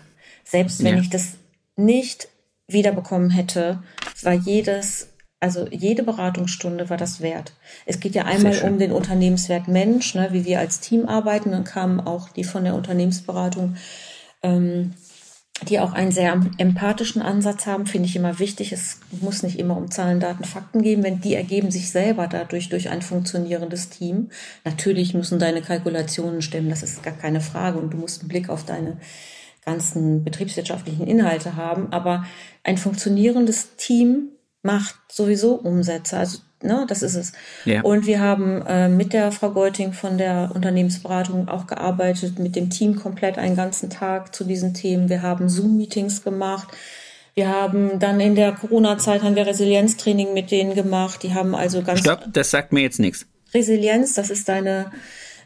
selbst wenn Ja. ich das nicht wiederbekommen hätte, war jedes, also jede Beratungsstunde war das wert. Es geht ja einmal um den Unternehmenswert Mensch, ne, wie wir als Team arbeiten. Dann kamen auch die von der Unternehmensberatung ähm, die auch einen sehr empathischen Ansatz haben, finde ich immer wichtig. Es muss nicht immer um Zahlen, Daten, Fakten gehen, wenn die ergeben sich selber dadurch durch ein funktionierendes Team. Natürlich müssen deine Kalkulationen stimmen, das ist gar keine Frage und du musst einen Blick auf deine ganzen betriebswirtschaftlichen Inhalte haben, aber ein funktionierendes Team macht sowieso Umsätze. Also, ne, das ist es. Ja. Und wir haben äh, mit der Frau Geuting von der Unternehmensberatung auch gearbeitet, mit dem Team komplett einen ganzen Tag zu diesen Themen. Wir haben Zoom-Meetings gemacht. Wir haben dann in der Corona-Zeit haben wir Resilienztraining mit denen gemacht. Die haben also ganz Stopp, das sagt mir jetzt nichts. Resilienz, das ist deine,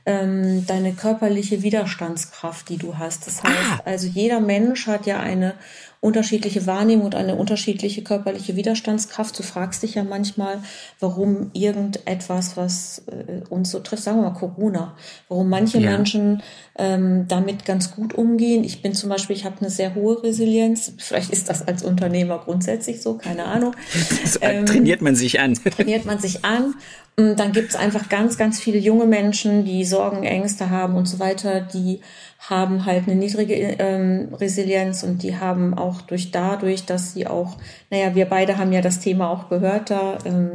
ähm, deine körperliche Widerstandskraft, die du hast. Das heißt, Ah. also jeder Mensch hat ja eine unterschiedliche Wahrnehmung und eine unterschiedliche körperliche Widerstandskraft. Du fragst dich ja manchmal, warum irgendetwas, was äh, uns so trifft, sagen wir mal Corona, warum manche Ja. Menschen ähm, damit ganz gut umgehen. Ich bin zum Beispiel, ich habe eine sehr hohe Resilienz. Vielleicht ist das als Unternehmer grundsätzlich so, keine Ahnung Das Ähm, trainiert man sich an. trainiert man sich an. Und Dann gibt es einfach ganz, ganz viele junge Menschen, die Sorgen, Ängste haben und so weiter. Die haben halt eine niedrige ähm, Resilienz und die haben auch durch dadurch, dass sie auch, naja, wir beide haben ja das Thema auch gehört, da ähm,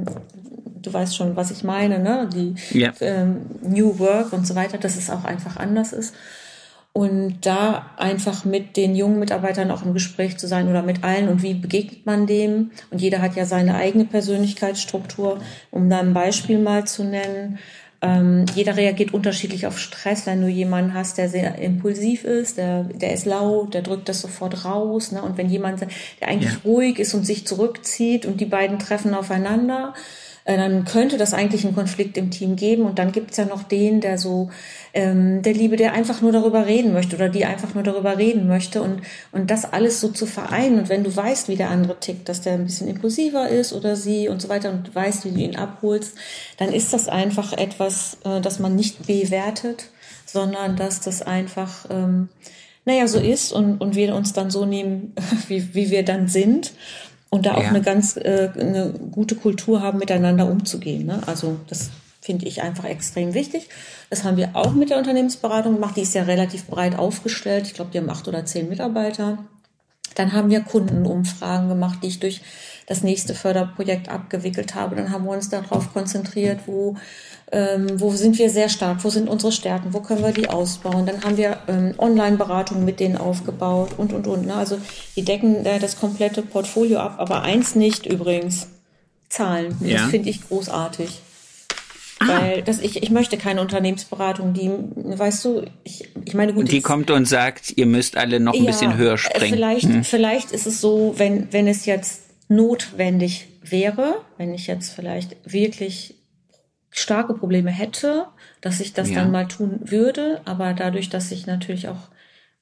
du weißt schon, was ich meine, ne? Die Ja. ähm, New Work und so weiter, dass es auch einfach anders ist. Und da einfach mit den jungen Mitarbeitern auch im Gespräch zu sein oder mit allen und wie begegnet man dem? Und jeder hat ja seine eigene Persönlichkeitsstruktur, um da ein Beispiel mal zu nennen. Ähm, jeder reagiert unterschiedlich auf Stress. Wenn du jemanden hast, der sehr impulsiv ist, der, der ist laut, der drückt das sofort raus. Ne? Und wenn jemand, der eigentlich Ja. ruhig ist und sich zurückzieht und die beiden treffen aufeinander, äh, dann könnte das eigentlich einen Konflikt im Team geben. Und dann gibt's ja noch den, der so, ähm, der Liebe, der einfach nur darüber reden möchte oder die einfach nur darüber reden möchte. Und, und das alles so zu vereinen. Und wenn du weißt, wie der andere tickt, dass der ein bisschen impulsiver ist oder sie und so weiter und weißt, wie du ihn abholst, dann ist das einfach etwas, äh, das man nicht bewertet, sondern dass das einfach, ähm, naja, so ist und, und wir uns dann so nehmen, wie, wie wir dann sind und da auch Ja. eine ganz äh, eine gute Kultur haben, miteinander umzugehen. Ne? Also das finde ich einfach extrem wichtig. Das haben wir auch mit der Unternehmensberatung gemacht. Die ist ja relativ breit aufgestellt. Ich glaube, die haben acht oder zehn Mitarbeiter. Dann haben wir Kundenumfragen gemacht, die ich durch das nächste Förderprojekt abgewickelt habe. Dann haben wir uns darauf konzentriert, wo, ähm, wo sind wir sehr stark, wo sind unsere Stärken, wo können wir die ausbauen. Dann haben wir ähm, Online-Beratungen mit denen aufgebaut und, und, und. Ne? Also die decken äh, das komplette Portfolio ab, aber eins nicht übrigens, Zahlen. Ja. Das finde ich großartig. Ah. Weil das, ich, ich möchte keine Unternehmensberatung, die, weißt du, ich, ich meine, gut, Die kommt und sagt, ihr müsst alle noch ein ja, bisschen höher äh, springen. Vielleicht, Hm. vielleicht ist es so, wenn, wenn es jetzt notwendig wäre, wenn ich jetzt vielleicht wirklich starke Probleme hätte, dass ich das Ja. dann mal tun würde. Aber dadurch, dass ich natürlich auch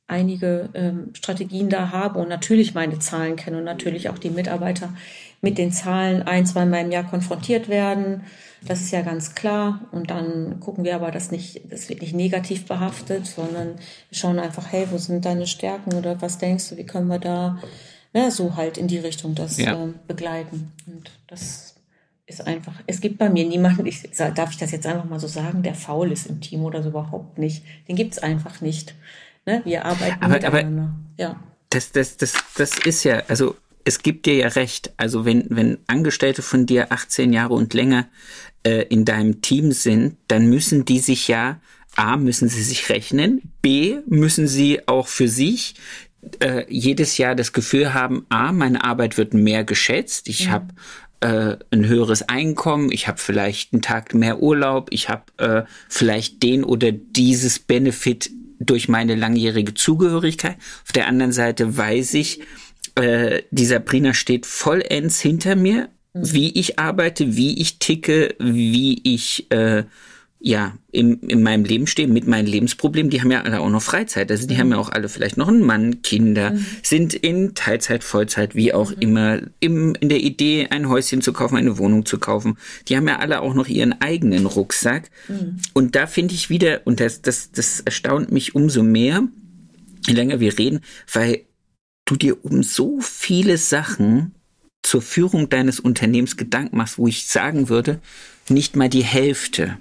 einige ähm, Strategien da habe und natürlich meine Zahlen kenne und natürlich auch die Mitarbeiter mit den Zahlen ein, zwei Mal im Jahr konfrontiert werden. Das ist ja ganz klar. Und dann gucken wir aber das nicht, das wird nicht negativ behaftet, sondern wir schauen einfach, hey, wo sind deine Stärken oder was denkst du, wie können wir da, ja, so halt in die Richtung das Ja. ähm, begleiten. Und das ist einfach, es gibt bei mir niemanden, ich, darf ich das jetzt einfach mal so sagen, der faul ist im Team oder so überhaupt nicht. Den gibt's einfach nicht. Ne? Wir arbeiten Aber- aber- miteinander. ja. Das, das, das, das ist ja, also es gibt dir ja recht. Also wenn, wenn Angestellte von dir 18 Jahre und länger äh, in deinem Team sind, dann müssen die sich ja, A, müssen sie sich rechnen, B, müssen sie auch für sich äh, jedes Jahr das Gefühl haben, A, meine Arbeit wird mehr geschätzt, ich habe äh, ein höheres Einkommen, ich habe vielleicht einen Tag mehr Urlaub, ich habe äh, vielleicht den oder dieses Benefit durch meine langjährige Zugehörigkeit. Auf der anderen Seite weiß ich, äh, die Sabrina steht vollends hinter mir, wie ich arbeite, wie ich ticke, wie ich äh, ja im, in meinem Leben stehe mit meinen Lebensproblemen. Die haben ja alle auch noch Freizeit. Also die haben ja auch alle vielleicht noch einen Mann, Kinder, sind in Teilzeit, Vollzeit, wie auch immer, im, in der Idee, ein Häuschen zu kaufen, eine Wohnung zu kaufen. Die haben ja alle auch noch ihren eigenen Rucksack. Und da finde ich wieder, und das, das, das erstaunt mich umso mehr, je länger wir reden, weil du dir um so viele Sachen zur Führung deines Unternehmens Gedanken machst, wo ich sagen würde, nicht mal die Hälfte.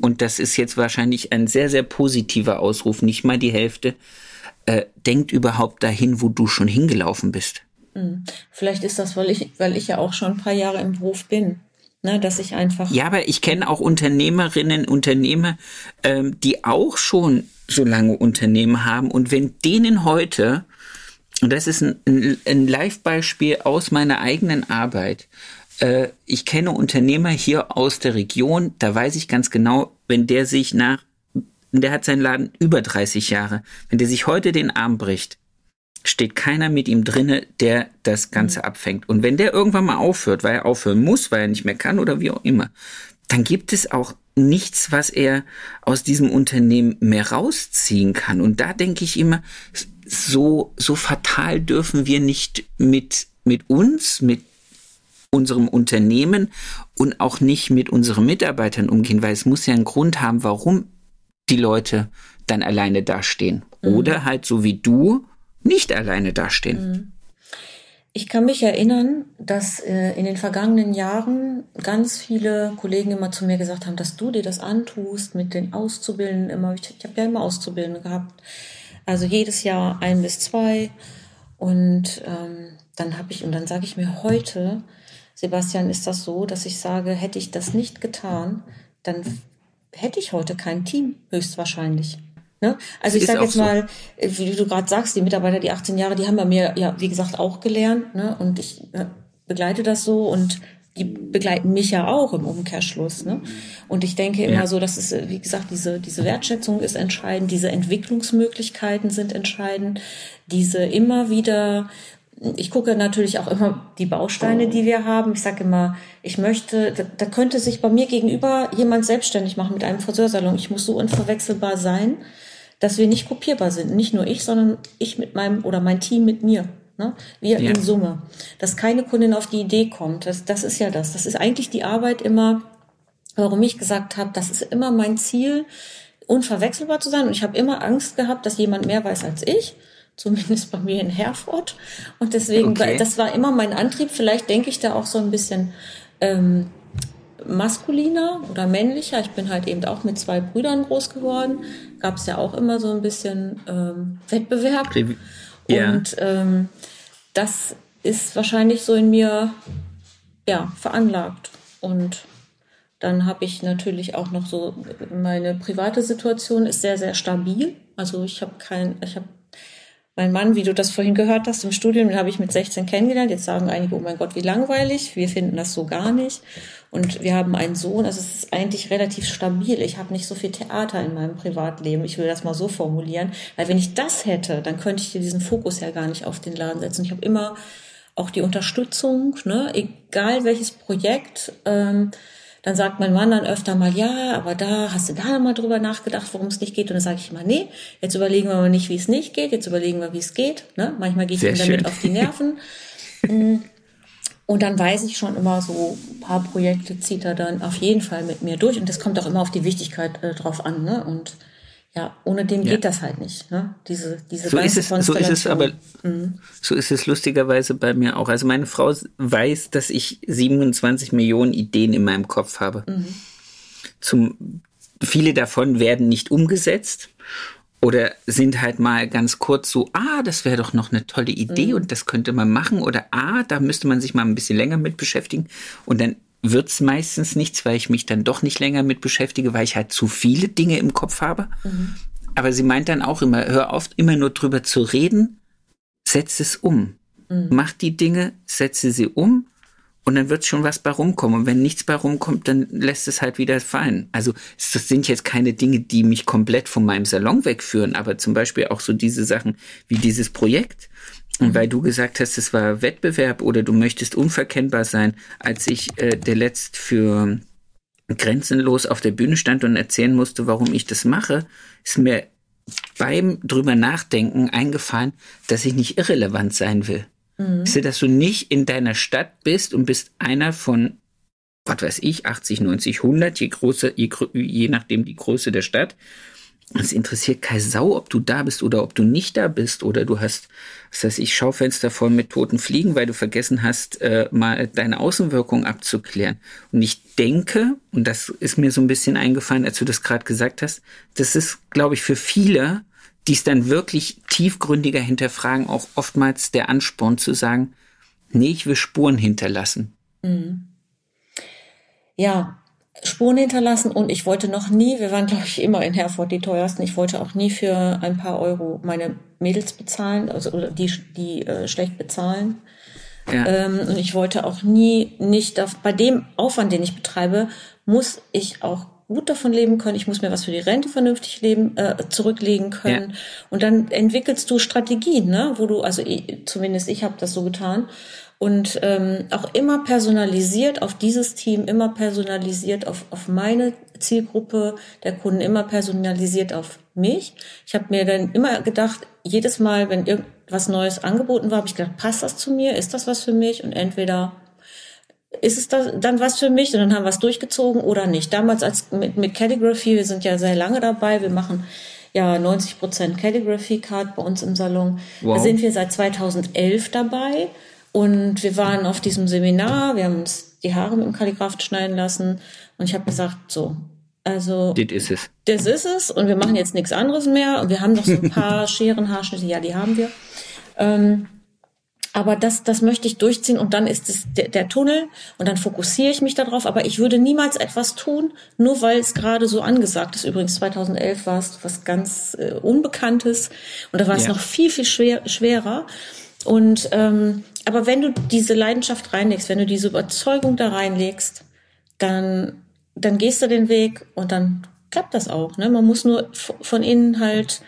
Und das ist jetzt wahrscheinlich ein sehr, sehr positiver Ausruf, nicht mal die Hälfte, äh, denkt überhaupt dahin, wo du schon hingelaufen bist. Vielleicht ist das, weil ich, weil ich ja auch schon ein paar Jahre im Beruf bin. Ne, dass ich einfach. Ja, aber ich kenne auch Unternehmerinnen, Unternehmer, ähm, die auch schon so lange Unternehmen haben. Und wenn denen heute, und das ist ein, ein, ein Live-Beispiel aus meiner eigenen Arbeit, äh, ich kenne Unternehmer hier aus der Region, da weiß ich ganz genau, wenn der sich nach, der hat seinen Laden über 30 Jahre, wenn der sich heute den Arm bricht, steht keiner mit ihm drinne, der das Ganze abfängt. Und wenn der irgendwann mal aufhört, weil er aufhören muss, weil er nicht mehr kann oder wie auch immer, dann gibt es auch nichts, was er aus diesem Unternehmen mehr rausziehen kann. Und da denke ich immer, so, so fatal dürfen wir nicht mit, mit uns, mit unserem Unternehmen und auch nicht mit unseren Mitarbeitern umgehen, weil es muss ja einen Grund haben, warum die Leute dann alleine dastehen. Oder halt so wie du nicht alleine dastehen. Ich kann mich erinnern, dass äh, in den vergangenen Jahren ganz viele Kollegen immer zu mir gesagt haben, dass du dir das antust mit den Auszubildenden immer. Ich, ich habe ja immer Auszubildende gehabt. Also jedes Jahr ein bis zwei. Und ähm, dann habe ich, und dann sage ich mir heute, Sebastian, ist das so, dass ich sage, hätte ich das nicht getan, dann hätte ich heute kein Team, höchstwahrscheinlich. Ne? Also ich sage jetzt so. mal, wie du gerade sagst, die Mitarbeiter, die 18 Jahre, die haben bei mir ja, wie gesagt, auch gelernt. Ne? Und ich äh, begleite das so und die begleiten mich ja auch im Umkehrschluss. Ne? Und ich denke immer ja. so, dass es, wie gesagt, diese, diese Wertschätzung ist entscheidend, diese Entwicklungsmöglichkeiten sind entscheidend, diese immer wieder ich gucke natürlich auch immer die Bausteine, die wir haben. Ich sage immer, ich möchte, da, da, könnte sich bei mir gegenüber jemand selbstständig machen mit einem Friseursalon. Ich muss so unverwechselbar sein, dass wir nicht kopierbar sind. Nicht nur ich, sondern ich mit meinem oder mein Team mit mir. Ne? Wir ja. in Summe. Dass keine Kundin auf die Idee kommt. Das, das ist ja das. Das ist eigentlich die Arbeit immer, warum ich gesagt habe, das ist immer mein Ziel, unverwechselbar zu sein. Und ich habe immer Angst gehabt, dass jemand mehr weiß als ich zumindest bei mir in Herford. Und deswegen, okay. das war immer mein Antrieb. Vielleicht denke ich da auch so ein bisschen ähm, maskuliner oder männlicher. Ich bin halt eben auch mit zwei Brüdern groß geworden. Gab es ja auch immer so ein bisschen ähm, Wettbewerb. Ja. Und ähm, das ist wahrscheinlich so in mir ja veranlagt. Und dann habe ich natürlich auch noch so meine private Situation ist sehr sehr stabil. Also ich habe kein, ich habe mein Mann, wie du das vorhin gehört hast, im Studium, den habe ich mit 16 kennengelernt. Jetzt sagen einige, oh mein Gott, wie langweilig. Wir finden das so gar nicht. Und wir haben einen Sohn, also es ist eigentlich relativ stabil. Ich habe nicht so viel Theater in meinem Privatleben. Ich will das mal so formulieren. Weil wenn ich das hätte, dann könnte ich dir diesen Fokus ja gar nicht auf den Laden setzen. Ich habe immer auch die Unterstützung, ne? egal welches Projekt. Ähm, dann sagt mein Mann dann öfter mal, ja, aber da hast du da mal drüber nachgedacht, warum es nicht geht. Und dann sage ich immer, nee, jetzt überlegen wir mal nicht, wie es nicht geht, jetzt überlegen wir, wie es geht. Ne? Manchmal gehe ich ihm damit auf die Nerven. Mm. Und dann weiß ich schon immer so, ein paar Projekte zieht er dann auf jeden Fall mit mir durch. Und das kommt auch immer auf die Wichtigkeit äh, drauf an. Ne? Und ja, ohne den ja. geht das halt nicht. Ne? Diese, diese so ist es, so ist es aber, mhm. so ist es lustigerweise bei mir auch. Also meine Frau weiß, dass ich 27 Millionen Ideen in meinem Kopf habe. Mhm. Zum, viele davon werden nicht umgesetzt oder sind halt mal ganz kurz so, ah, das wäre doch noch eine tolle Idee mhm. und das könnte man machen oder ah, da müsste man sich mal ein bisschen länger mit beschäftigen und dann wird's meistens nichts, weil ich mich dann doch nicht länger mit beschäftige, weil ich halt zu viele Dinge im Kopf habe. Mhm. Aber sie meint dann auch immer, hör auf, immer nur drüber zu reden, setz es um. Mhm. Mach die Dinge, setze sie um und dann wird schon was bei rumkommen. Und wenn nichts bei rumkommt, dann lässt es halt wieder fallen. Also das sind jetzt keine Dinge, die mich komplett von meinem Salon wegführen, aber zum Beispiel auch so diese Sachen wie dieses Projekt. Und weil du gesagt hast, es war Wettbewerb oder du möchtest unverkennbar sein, als ich äh, der letzt für grenzenlos auf der Bühne stand und erzählen musste, warum ich das mache, ist mir beim drüber nachdenken eingefallen, dass ich nicht irrelevant sein will. Mhm. Ist, dass du nicht in deiner Stadt bist und bist einer von, was weiß ich, 80, 90, 100, je größer, je, je nachdem die Größe der Stadt es interessiert keine Sau, ob du da bist oder ob du nicht da bist oder du hast, was heißt ich, Schaufenster voll mit toten Fliegen, weil du vergessen hast, äh, mal deine Außenwirkung abzuklären. Und ich denke, und das ist mir so ein bisschen eingefallen, als du das gerade gesagt hast, das ist, glaube ich, für viele, die es dann wirklich tiefgründiger hinterfragen, auch oftmals der Ansporn zu sagen, nee, ich will Spuren hinterlassen. Mhm. Ja, Spuren hinterlassen und ich wollte noch nie, wir waren glaube ich immer in Herford die teuersten, ich wollte auch nie für ein paar Euro meine Mädels bezahlen, also oder die, die äh, schlecht bezahlen. Ja. Ähm, und ich wollte auch nie nicht bei dem Aufwand, den ich betreibe, muss ich auch gut davon leben können. Ich muss mir was für die Rente vernünftig leben, äh, zurücklegen können. Ja. Und dann entwickelst du Strategien, ne, wo du, also ich, zumindest ich habe das so getan, und ähm, auch immer personalisiert auf dieses Team, immer personalisiert auf, auf meine Zielgruppe der Kunden, immer personalisiert auf mich. Ich habe mir dann immer gedacht, jedes Mal, wenn irgendwas Neues angeboten war, habe ich gedacht, passt das zu mir? Ist das was für mich? Und entweder ist es das, dann was für mich und dann haben wir es durchgezogen oder nicht. Damals als mit, mit Calligraphy, wir sind ja sehr lange dabei, wir machen ja 90 Prozent Calligraphy Card bei uns im Salon. Wow. Da sind wir seit 2011 dabei. Und wir waren auf diesem Seminar, wir haben uns die Haare mit dem Kalligraphen schneiden lassen und ich habe gesagt, so, also das ist es. Das ist es und wir machen jetzt nichts anderes mehr und wir haben noch so ein paar Scheren, Haarschnitte, ja, die haben wir. Ähm, aber das, das möchte ich durchziehen und dann ist es der, der Tunnel und dann fokussiere ich mich darauf. Aber ich würde niemals etwas tun, nur weil es gerade so angesagt ist. Übrigens 2011 war es was ganz äh, Unbekanntes und da war es ja. noch viel, viel schwer, schwerer. Und ähm, aber wenn du diese Leidenschaft reinlegst, wenn du diese Überzeugung da reinlegst, dann dann gehst du den Weg und dann klappt das auch. Ne? Man muss nur von innen halt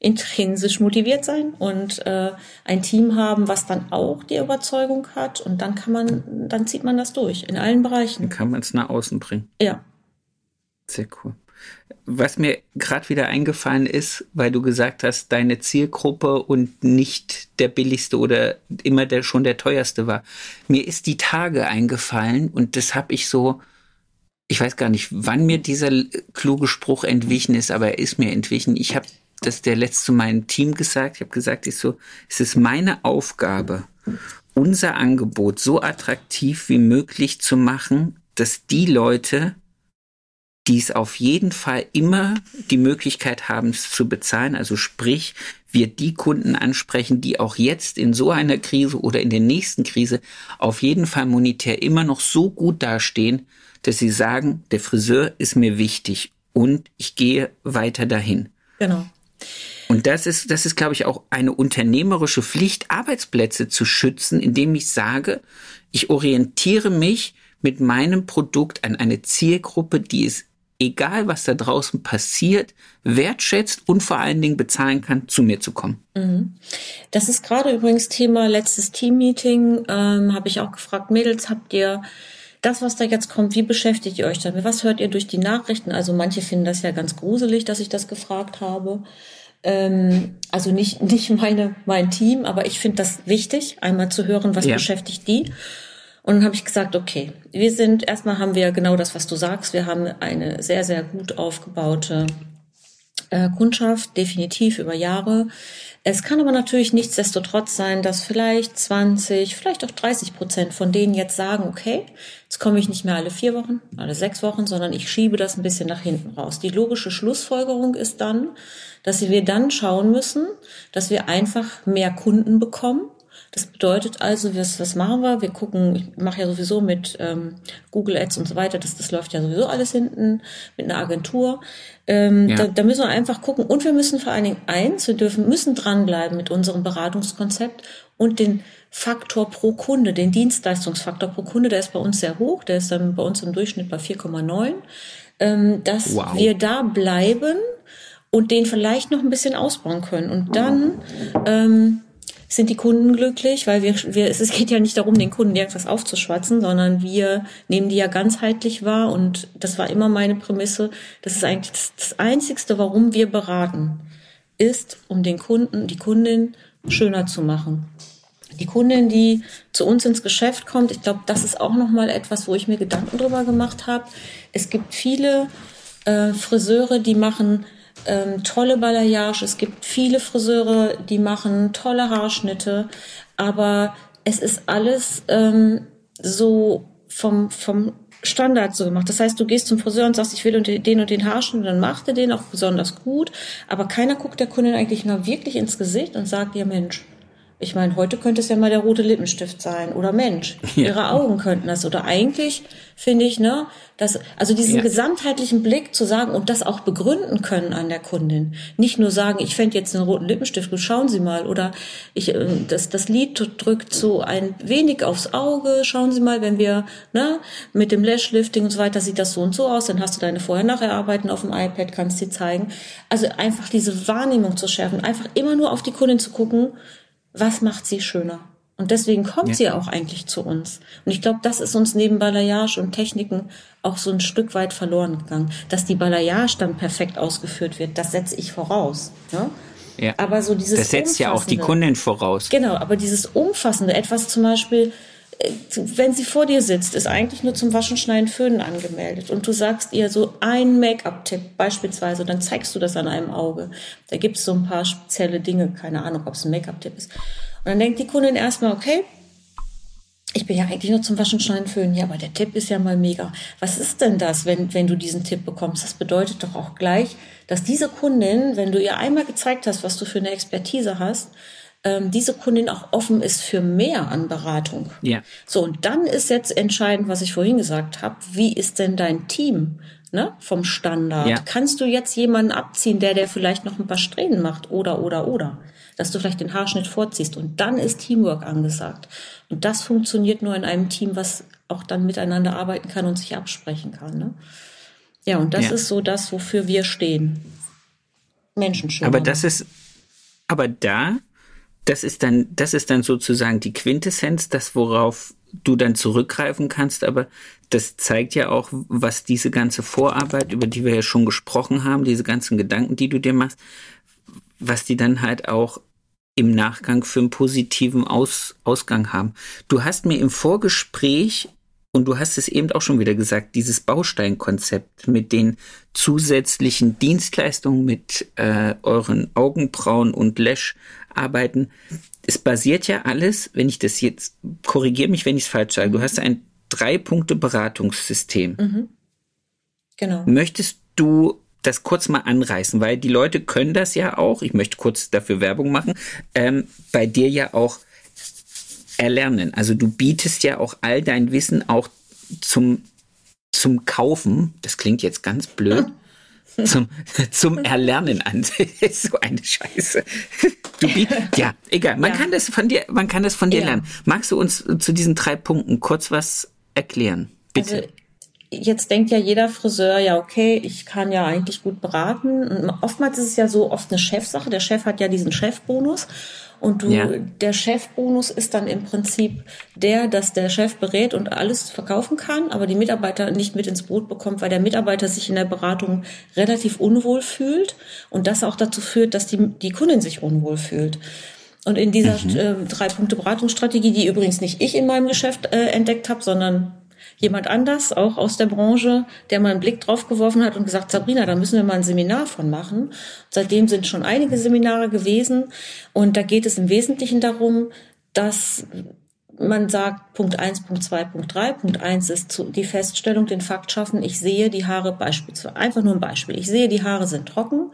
intrinsisch motiviert sein und äh, ein Team haben, was dann auch die Überzeugung hat und dann kann man, dann zieht man das durch in allen Bereichen. Dann kann man es nach außen bringen. Ja. Sehr cool. Was mir gerade wieder eingefallen ist, weil du gesagt hast, deine Zielgruppe und nicht der billigste oder immer der schon der teuerste war. Mir ist die Tage eingefallen und das habe ich so, ich weiß gar nicht, wann mir dieser kluge Spruch entwichen ist, aber er ist mir entwichen. Ich habe das der letzte zu meinem Team gesagt. Ich habe gesagt, ich so, es ist meine Aufgabe, unser Angebot so attraktiv wie möglich zu machen, dass die Leute, die es auf jeden Fall immer die Möglichkeit haben, es zu bezahlen, also sprich, wir die Kunden ansprechen, die auch jetzt in so einer Krise oder in der nächsten Krise auf jeden Fall monetär immer noch so gut dastehen, dass sie sagen, der Friseur ist mir wichtig und ich gehe weiter dahin. Genau. Und das ist, das ist, glaube ich, auch eine unternehmerische Pflicht, Arbeitsplätze zu schützen, indem ich sage, ich orientiere mich mit meinem Produkt an eine Zielgruppe, die es, egal was da draußen passiert, wertschätzt und vor allen Dingen bezahlen kann, zu mir zu kommen. Mhm. Das ist gerade übrigens Thema letztes Teammeeting, ähm, habe ich auch gefragt, Mädels, habt ihr das, was da jetzt kommt, wie beschäftigt ihr euch damit? Was hört ihr durch die Nachrichten? Also manche finden das ja ganz gruselig, dass ich das gefragt habe. Ähm, also nicht, nicht meine, mein Team, aber ich finde das wichtig, einmal zu hören, was ja. beschäftigt die. Und dann habe ich gesagt, okay, wir sind, erstmal haben wir genau das, was du sagst. Wir haben eine sehr, sehr gut aufgebaute äh, Kundschaft, definitiv über Jahre. Es kann aber natürlich nichtsdestotrotz sein, dass vielleicht 20, vielleicht auch 30 Prozent von denen jetzt sagen, okay, jetzt komme ich nicht mehr alle vier Wochen, alle sechs Wochen, sondern ich schiebe das ein bisschen nach hinten raus. Die logische Schlussfolgerung ist dann, dass wir dann schauen müssen, dass wir einfach mehr Kunden bekommen das bedeutet also, was, was machen wir? Wir gucken, ich mache ja sowieso mit ähm, Google Ads und so weiter, das, das läuft ja sowieso alles hinten mit einer Agentur. Ähm, ja. da, da müssen wir einfach gucken. Und wir müssen vor allen Dingen eins, wir dürfen, müssen dranbleiben mit unserem Beratungskonzept und den Faktor pro Kunde, den Dienstleistungsfaktor pro Kunde, der ist bei uns sehr hoch, der ist dann bei uns im Durchschnitt bei 4,9, ähm, dass wow. wir da bleiben und den vielleicht noch ein bisschen ausbauen können. Und dann ähm, sind die Kunden glücklich, weil wir, wir es geht ja nicht darum, den Kunden irgendwas aufzuschwatzen, sondern wir nehmen die ja ganzheitlich wahr und das war immer meine Prämisse. Das ist eigentlich das, Einzigste, warum wir beraten, ist, um den Kunden, die Kundin schöner zu machen. Die Kundin, die zu uns ins Geschäft kommt, ich glaube, das ist auch noch mal etwas, wo ich mir Gedanken drüber gemacht habe. Es gibt viele äh, Friseure, die machen ähm, tolle Balayage. Es gibt viele Friseure, die machen tolle Haarschnitte, aber es ist alles ähm, so vom, vom Standard so gemacht. Das heißt, du gehst zum Friseur und sagst, ich will den und den Haarschnitt dann macht er den auch besonders gut. Aber keiner guckt der Kundin eigentlich mal wirklich ins Gesicht und sagt ihr, Mensch, ich meine, heute könnte es ja mal der rote Lippenstift sein oder Mensch, ja. ihre Augen könnten das oder eigentlich finde ich, ne, dass also diesen ja. gesamtheitlichen Blick zu sagen und das auch begründen können an der Kundin, nicht nur sagen, ich fände jetzt einen roten Lippenstift, schauen Sie mal oder ich äh, das das Lied drückt so ein wenig aufs Auge, schauen Sie mal, wenn wir, ne, mit dem Lashlifting und so weiter sieht das so und so aus, dann hast du deine Vorher-Nachher-Arbeiten auf dem iPad, kannst dir zeigen. Also einfach diese Wahrnehmung zu schärfen, einfach immer nur auf die Kundin zu gucken, was macht sie schöner? Und deswegen kommt ja. sie auch eigentlich zu uns. Und ich glaube, das ist uns neben Balayage und Techniken auch so ein Stück weit verloren gegangen. Dass die Balayage dann perfekt ausgeführt wird, das setze ich voraus. Ja? Ja. Aber so dieses Das setzt ja auch die Kundin voraus. Genau, aber dieses umfassende, etwas zum Beispiel, wenn sie vor dir sitzt, ist eigentlich nur zum Waschen, Schneiden, Föhnen angemeldet und du sagst ihr so ein Make-up-Tipp beispielsweise, dann zeigst du das an einem Auge. Da gibt es so ein paar spezielle Dinge, keine Ahnung, ob es ein Make-up-Tipp ist. Und dann denkt die Kundin erstmal, okay, ich bin ja eigentlich nur zum Waschen, Schneiden, Föhnen. Ja, aber der Tipp ist ja mal mega. Was ist denn das, wenn, wenn du diesen Tipp bekommst? Das bedeutet doch auch gleich, dass diese Kundin, wenn du ihr einmal gezeigt hast, was du für eine Expertise hast, ähm, diese Kundin auch offen ist für mehr an Beratung. Ja. So, und dann ist jetzt entscheidend, was ich vorhin gesagt habe, wie ist denn dein Team? Ne, vom Standard. Ja. Kannst du jetzt jemanden abziehen, der der vielleicht noch ein paar Strähnen macht oder oder oder, dass du vielleicht den Haarschnitt vorziehst und dann ist Teamwork angesagt. Und das funktioniert nur in einem Team, was auch dann miteinander arbeiten kann und sich absprechen kann. Ne? Ja, und das Ja. ist so das, wofür wir stehen. Menschen schön. Aber das ist, aber da, das ist dann, das ist dann sozusagen die Quintessenz, das worauf du dann zurückgreifen kannst, aber das zeigt ja auch, was diese ganze Vorarbeit, über die wir ja schon gesprochen haben, diese ganzen Gedanken, die du dir machst, was die dann halt auch im Nachgang für einen positiven Aus, Ausgang haben. Du hast mir im Vorgespräch und du hast es eben auch schon wieder gesagt, dieses Bausteinkonzept mit den zusätzlichen Dienstleistungen, mit äh, euren Augenbrauen und Lash-Arbeiten, es basiert ja alles, wenn ich das jetzt, korrigiere mich, wenn ich es falsch sage, du hast ein Drei-Punkte-Beratungssystem. genau. Möchtest du das kurz mal anreißen, weil die Leute können das ja auch, ich möchte kurz dafür Werbung machen, ähm, bei dir ja auch erlernen. Also du bietest ja auch all dein Wissen auch zum, zum Kaufen, das klingt jetzt ganz blöd, zum, zum Erlernen an. So eine Scheiße. Du ja, egal. Man Ja. kann das von dir, man kann das von dir Ja. lernen. Magst du uns zu diesen drei Punkten kurz was erklären? Bitte. Also jetzt denkt ja jeder Friseur, ja, okay, ich kann ja eigentlich gut beraten. Und oftmals ist es ja so oft eine Chefsache. Der Chef hat ja diesen Chefbonus. Und du, Ja. der Chefbonus ist dann im Prinzip der, dass der Chef berät und alles verkaufen kann, aber die Mitarbeiter nicht mit ins Boot bekommt, weil der Mitarbeiter sich in der Beratung relativ unwohl fühlt und das auch dazu führt, dass die, die Kundin sich unwohl fühlt. Und in dieser ähm, drei Punkte Beratungsstrategie, die übrigens nicht ich in meinem Geschäft äh, entdeckt habe, sondern jemand anders, auch aus der Branche, der mal einen Blick drauf geworfen hat und gesagt, Sabrina, da müssen wir mal ein Seminar von machen. Seitdem sind schon einige Seminare gewesen und da geht es im Wesentlichen darum, dass man sagt Punkt eins, Punkt zwei, Punkt drei. Punkt eins ist zu, die Feststellung, den Fakt schaffen, ich sehe die Haare beispielsweise, einfach nur ein Beispiel, ich sehe die Haare sind trocken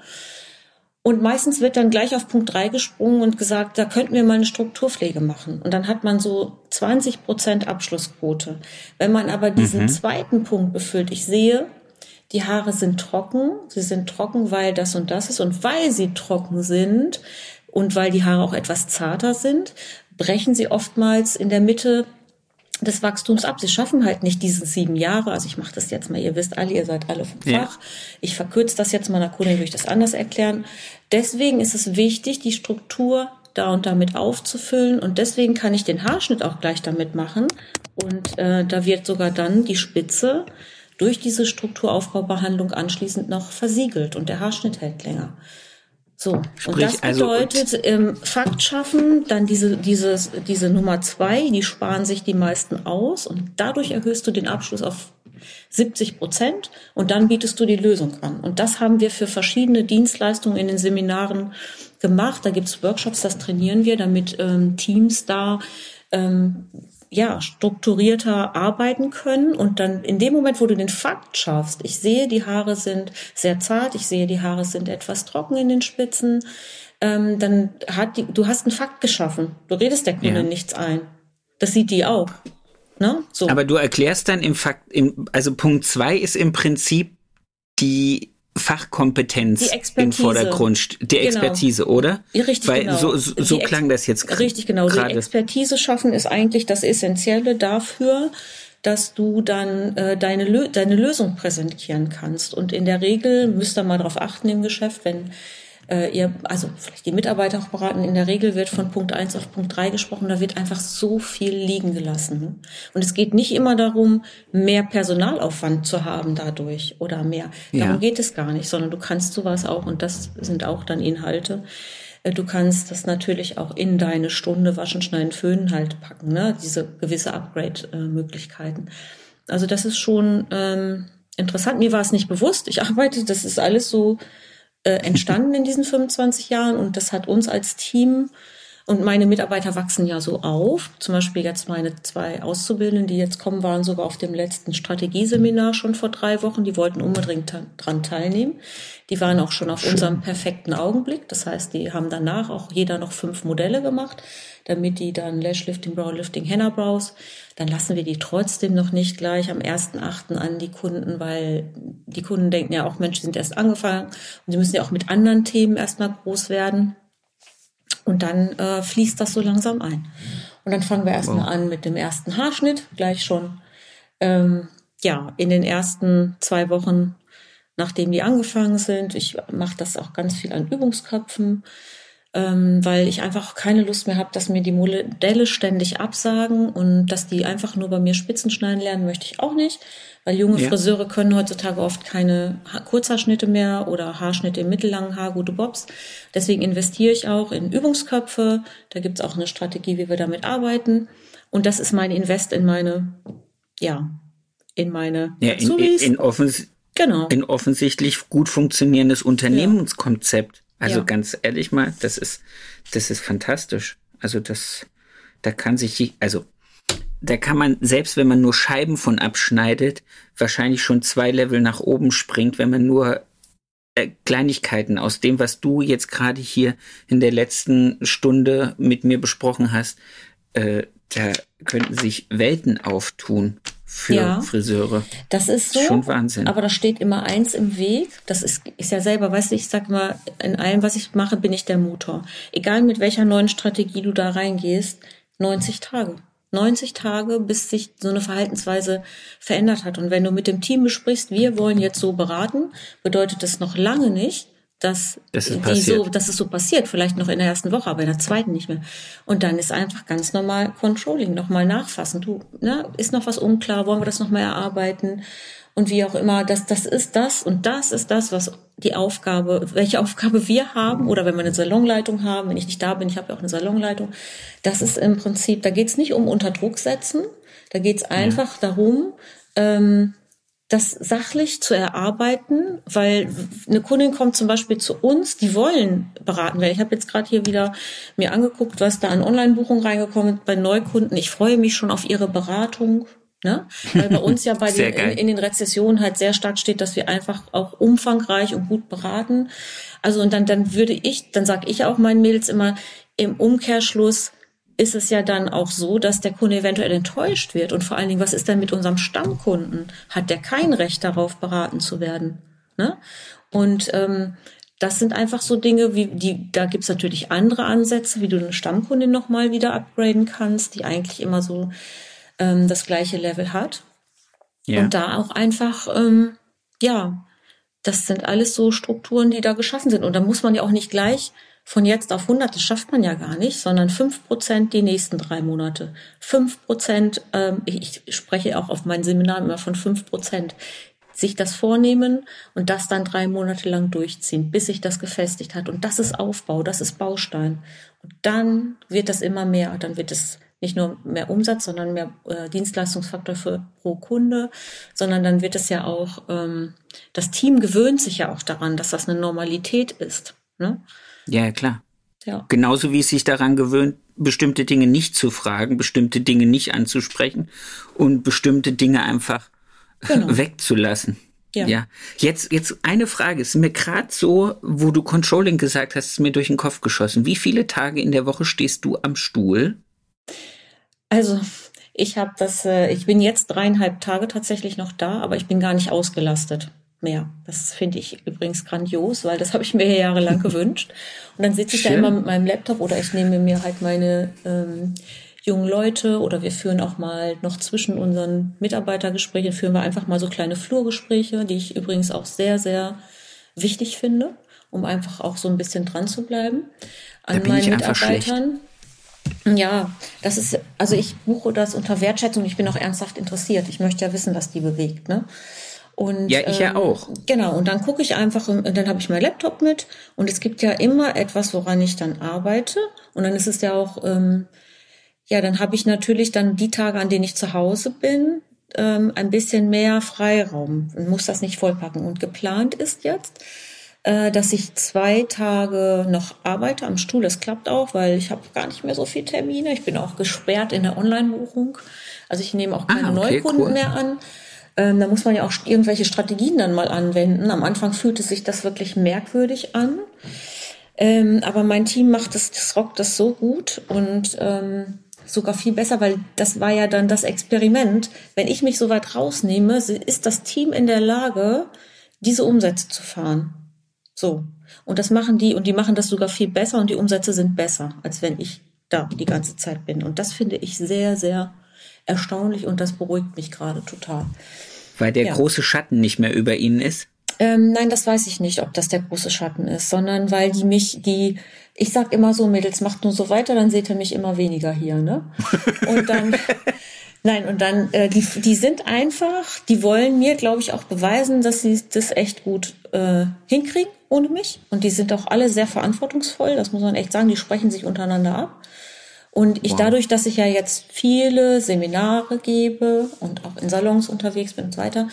und meistens wird dann gleich auf Punkt drei gesprungen und gesagt, da könnten wir mal eine Strukturpflege machen. Und dann hat man so 20 Prozent Abschlussquote. Wenn man aber diesen zweiten Punkt befüllt, ich sehe, die Haare sind trocken, sie sind trocken, weil das und das ist. Und weil sie trocken sind und weil die Haare auch etwas zarter sind, brechen sie oftmals in der Mitte des Wachstums ab. Sie schaffen halt nicht diese sieben Jahre. Also ich mache das jetzt mal, ihr wisst alle, ihr seid alle vom Ja. Fach. Ich verkürze das jetzt meiner Kundin, würde ich das anders erklären. Deswegen ist es wichtig, die Struktur da und damit aufzufüllen. Und deswegen kann ich den Haarschnitt auch gleich damit machen. Und äh, da wird sogar dann die Spitze durch diese Strukturaufbaubehandlung anschließend noch versiegelt und der Haarschnitt hält länger. So, Sprich, und das also- bedeutet, ähm, Fakt schaffen, dann diese, dieses, diese Nummer zwei, die sparen sich die meisten aus und dadurch erhöhst du den Abschluss auf 70 Prozent und dann bietest du die Lösung an. Und das haben wir für verschiedene Dienstleistungen in den Seminaren gemacht. Da gibt's Workshops, das trainieren wir, damit ähm, Teams da ähm, ja, strukturierter arbeiten können und dann in dem Moment, wo du den Fakt schaffst, ich sehe, die Haare sind sehr zart, ich sehe, die Haare sind etwas trocken in den Spitzen, ähm, dann hat die, du hast einen Fakt geschaffen. Du redest der Kundin Ja. nichts ein. Das sieht die auch. Ne? So. Aber du erklärst dann im Fakt, im, also Punkt zwei ist im Prinzip die Fachkompetenz Die im. Vordergrund, st- die Genau. Expertise, oder? Ja, richtig, Weil genau. so, so, so Die klang das jetzt Richtig, genau. Die gerade. Expertise schaffen ist eigentlich das Essentielle dafür, dass du dann äh, deine, Lö deine Lösung präsentieren kannst. Und in der Regel müsst ihr mal darauf achten im Geschäft, wenn äh, ihr, also vielleicht die Mitarbeiter auch beraten, in der Regel wird von Punkt eins auf Punkt drei gesprochen, da wird einfach so viel liegen gelassen. Ne? Und es geht nicht immer darum, mehr Personalaufwand zu haben dadurch oder mehr. Darum Ja. geht es gar nicht, sondern du kannst sowas auch, und das sind auch dann Inhalte, äh, Du kannst das natürlich auch in deine Stunde Waschen, Schneiden, Föhnen halt packen, ne? diese gewisse Upgrade-Möglichkeiten. Also das ist schon ähm, interessant. Mir war es nicht bewusst. Ich arbeite, das ist alles so äh, entstanden in diesen 25 Jahren und das hat uns als Team Und meine Mitarbeiter wachsen ja so auf. Zum Beispiel jetzt meine zwei Auszubildenden, die jetzt kommen, waren sogar auf dem letzten Strategieseminar schon vor drei Wochen. Die wollten unbedingt dran teilnehmen. Die waren auch schon auf Schön. unserem perfekten Augenblick. Das heißt, die haben danach auch jeder noch fünf Modelle gemacht, damit die dann Lashlifting, Browlifting, Henna Brows. Dann lassen wir die trotzdem noch nicht gleich am 1.8. an die Kunden, weil die Kunden denken ja auch, Menschen sind erst angefangen und sie müssen ja auch mit anderen Themen erstmal groß werden. Und dann äh, fließt das so langsam ein. Und dann fangen wir erstmal wow. an mit dem ersten Haarschnitt, gleich schon. Ähm, ja, in den ersten zwei Wochen, nachdem die angefangen sind. Ich mache das auch ganz viel an Übungsköpfen, ähm, weil ich einfach keine Lust mehr habe, dass mir die Modelle ständig absagen und dass die einfach nur bei mir Spitzen schneiden lernen, möchte ich auch nicht. Weil junge ja. Friseure können heutzutage oft keine Kurzhaarschnitte mehr oder Haarschnitte im mittellangen Haar, gute Bobs. Deswegen investiere ich auch in Übungsköpfe. Da gibt es auch eine Strategie, wie wir damit arbeiten. Und das ist mein Invest in meine, ja, in meine ja, in, in, in, offens genau. in offensichtlich gut funktionierendes Unternehmenskonzept. Also ja. ganz ehrlich mal, das ist, das ist fantastisch. Also das, da kann sich, also da kann man, selbst wenn man nur Scheiben von abschneidet, wahrscheinlich schon zwei Level nach oben springt, wenn man nur äh, Kleinigkeiten aus dem, was du jetzt gerade hier in der letzten Stunde mit mir besprochen hast, äh, da könnten sich Welten auftun für ja, Friseure. Das ist so. Schon Wahnsinn. Aber da steht immer eins im Weg. Das ist, ist ja selber, weißt du, ich sag mal, in allem, was ich mache, bin ich der Motor. Egal mit welcher neuen Strategie du da reingehst, 90 Tage. 90 Tage, bis sich so eine Verhaltensweise verändert hat. Und wenn du mit dem Team besprichst, wir wollen jetzt so beraten, bedeutet das noch lange nicht, dass, das die so, dass es so passiert. Vielleicht noch in der ersten Woche, aber in der zweiten nicht mehr. Und dann ist einfach ganz normal Controlling, nochmal nachfassen. Du, ne, ist noch was unklar? Wollen wir das nochmal erarbeiten? und wie auch immer, das, das ist das und das ist das, was die Aufgabe, welche Aufgabe wir haben oder wenn wir eine Salonleitung haben, wenn ich nicht da bin, ich habe ja auch eine Salonleitung, das ist im Prinzip, da geht es nicht um unter Druck setzen, da geht es einfach ja. darum, ähm, das sachlich zu erarbeiten, weil eine Kundin kommt zum Beispiel zu uns, die wollen beraten werden. Ich habe jetzt gerade hier wieder mir angeguckt, was da an Online-Buchungen reingekommen ist bei Neukunden. Ich freue mich schon auf ihre Beratung. Ne? Weil bei uns ja bei den, in, in, den Rezessionen halt sehr stark steht, dass wir einfach auch umfangreich und gut beraten. Also und dann, dann würde ich, dann sage ich auch meinen Mädels immer, im Umkehrschluss ist es ja dann auch so, dass der Kunde eventuell enttäuscht wird. Und vor allen Dingen, was ist denn mit unserem Stammkunden? Hat der kein Recht darauf, beraten zu werden? Ne? Und ähm, das sind einfach so Dinge, wie die, da gibt's natürlich andere Ansätze, wie du eine Stammkundin nochmal wieder upgraden kannst, die eigentlich immer so ähm, das gleiche Level hat. Ja. Und da auch einfach, ähm, ja, das sind alles so Strukturen, die da geschaffen sind. Und da muss man ja auch nicht gleich von jetzt auf 100, das schafft man ja gar nicht, sondern fünf Prozent die nächsten drei Monate. fünf Prozent, ähm, ich, ich spreche auch auf meinen Seminaren immer von fünf Prozent, sich das vornehmen und das dann drei Monate lang durchziehen, bis sich das gefestigt hat. Und das ist Aufbau, das ist Baustein. Und dann wird das immer mehr, dann wird es nicht nur mehr Umsatz, sondern mehr äh, Dienstleistungsfaktor für pro Kunde, sondern dann wird es ja auch, ähm, das Team gewöhnt sich ja auch daran, dass das eine Normalität ist. Ne? Ja, klar. Ja. Genauso wie es sich daran gewöhnt, bestimmte Dinge nicht zu fragen, bestimmte Dinge nicht anzusprechen und bestimmte Dinge einfach genau. wegzulassen. Ja. ja. Jetzt, jetzt eine Frage. Es ist mir gerade so, wo du Controlling gesagt hast, ist mir durch den Kopf geschossen. Wie viele Tage in der Woche stehst du am Stuhl? Also ich habe das, äh, ich bin jetzt dreieinhalb Tage tatsächlich noch da, aber ich bin gar nicht ausgelastet mehr. Das finde ich übrigens grandios, weil das habe ich mir jahrelang gewünscht. Und dann sitze ich Schön. da immer mit meinem Laptop oder ich nehme mir halt meine ähm, jungen Leute oder wir führen auch mal noch zwischen unseren Mitarbeitergesprächen, führen wir einfach mal so kleine Flurgespräche, die ich übrigens auch sehr, sehr wichtig finde, um einfach auch so ein bisschen dran zu bleiben an meinen Mitarbeitern. Ja, das ist, also ich buche das unter Wertschätzung. Ich bin auch ernsthaft interessiert. Ich möchte ja wissen, was die bewegt, ne? Und, ja, ich ähm, ja auch. Genau, und dann gucke ich einfach, dann habe ich mein Laptop mit und es gibt ja immer etwas, woran ich dann arbeite. Und dann ist es ja auch, ähm, ja, dann habe ich natürlich dann die Tage, an denen ich zu Hause bin, ähm, ein bisschen mehr Freiraum und muss das nicht vollpacken. Und geplant ist jetzt, äh, dass ich zwei Tage noch arbeite am Stuhl. Das klappt auch, weil ich habe gar nicht mehr so viele Termine. Ich bin auch gesperrt in der Online-Buchung. Also ich nehme auch keine ah, okay, Neukunden cool. mehr an. Ähm, da muss man ja auch irgendwelche Strategien dann mal anwenden. Am Anfang fühlte sich das wirklich merkwürdig an. Ähm, aber mein Team macht das, das rockt das so gut und ähm, sogar viel besser, weil das war ja dann das Experiment. Wenn ich mich so weit rausnehme, ist das Team in der Lage, diese Umsätze zu fahren. So. Und das machen die, und die machen das sogar viel besser und die Umsätze sind besser, als wenn ich da die ganze Zeit bin. Und das finde ich sehr, sehr erstaunlich und das beruhigt mich gerade total. Weil der ja. große Schatten nicht mehr über ihnen ist? Ähm, nein, das weiß ich nicht, ob das der große Schatten ist, sondern weil die mich, die, ich sag immer so, Mädels, macht nur so weiter, dann seht ihr mich immer weniger hier, ne? Und dann, nein, und dann, äh, die, die sind einfach, die wollen mir, glaube ich, auch beweisen, dass sie das echt gut äh, hinkriegen ohne mich. Und die sind auch alle sehr verantwortungsvoll, das muss man echt sagen, die sprechen sich untereinander ab. Und ich wow. dadurch, dass ich ja jetzt viele Seminare gebe und auch in Salons unterwegs bin und so weiter,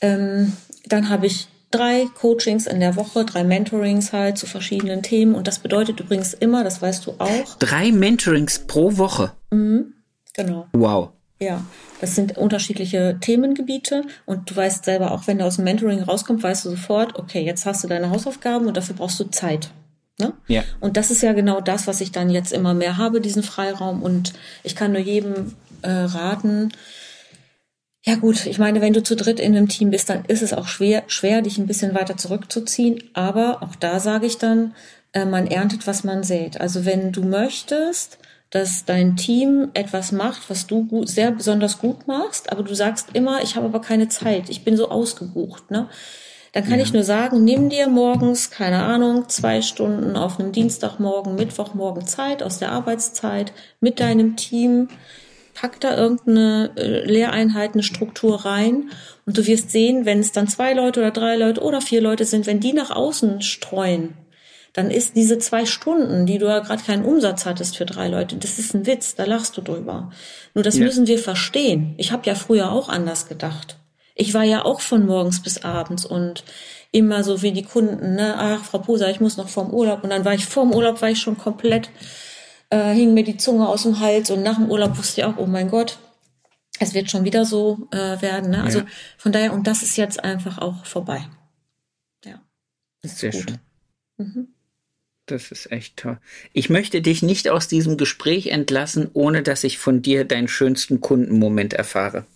ähm, dann habe ich drei Coachings in der Woche, drei Mentorings halt zu verschiedenen Themen. Und das bedeutet übrigens immer, das weißt du auch. Drei Mentorings pro Woche. Mhm, genau. Wow. Ja, das sind unterschiedliche Themengebiete und du weißt selber auch, wenn du aus dem Mentoring rauskommst, weißt du sofort, okay, jetzt hast du deine Hausaufgaben und dafür brauchst du Zeit. Ne? Ja. Und das ist ja genau das, was ich dann jetzt immer mehr habe, diesen Freiraum. Und ich kann nur jedem äh, raten, ja gut, ich meine, wenn du zu dritt in einem Team bist, dann ist es auch schwer, schwer, dich ein bisschen weiter zurückzuziehen. Aber auch da sage ich dann, äh, man erntet, was man sät. Also wenn du möchtest, dass dein Team etwas macht, was du gut, sehr besonders gut machst, aber du sagst immer, ich habe aber keine Zeit, ich bin so ausgebucht, ne? Dann kann ja. ich nur sagen, nimm dir morgens, keine Ahnung, zwei Stunden auf einem Dienstagmorgen, Mittwochmorgen Zeit aus der Arbeitszeit mit deinem Team pack da irgendeine äh, Lehreinheit, eine Struktur rein und du wirst sehen, wenn es dann zwei Leute oder drei Leute oder vier Leute sind, wenn die nach außen streuen, dann ist diese zwei Stunden, die du ja gerade keinen Umsatz hattest für drei Leute, das ist ein Witz, da lachst du drüber. Nur das ja. müssen wir verstehen. Ich habe ja früher auch anders gedacht. Ich war ja auch von morgens bis abends und immer so wie die Kunden, ne, ach, Frau Poser, ich muss noch vorm Urlaub. Und dann war ich vorm Urlaub, war ich schon komplett äh, hing mir die Zunge aus dem Hals und nach dem Urlaub wusste ich auch, oh mein Gott, es wird schon wieder so äh, werden. Ne? Also von daher, und das ist jetzt einfach auch vorbei. Ja. Das ist Sehr gut. schön. Mhm. Das ist echt toll. Ich möchte dich nicht aus diesem Gespräch entlassen, ohne dass ich von dir deinen schönsten Kundenmoment erfahre.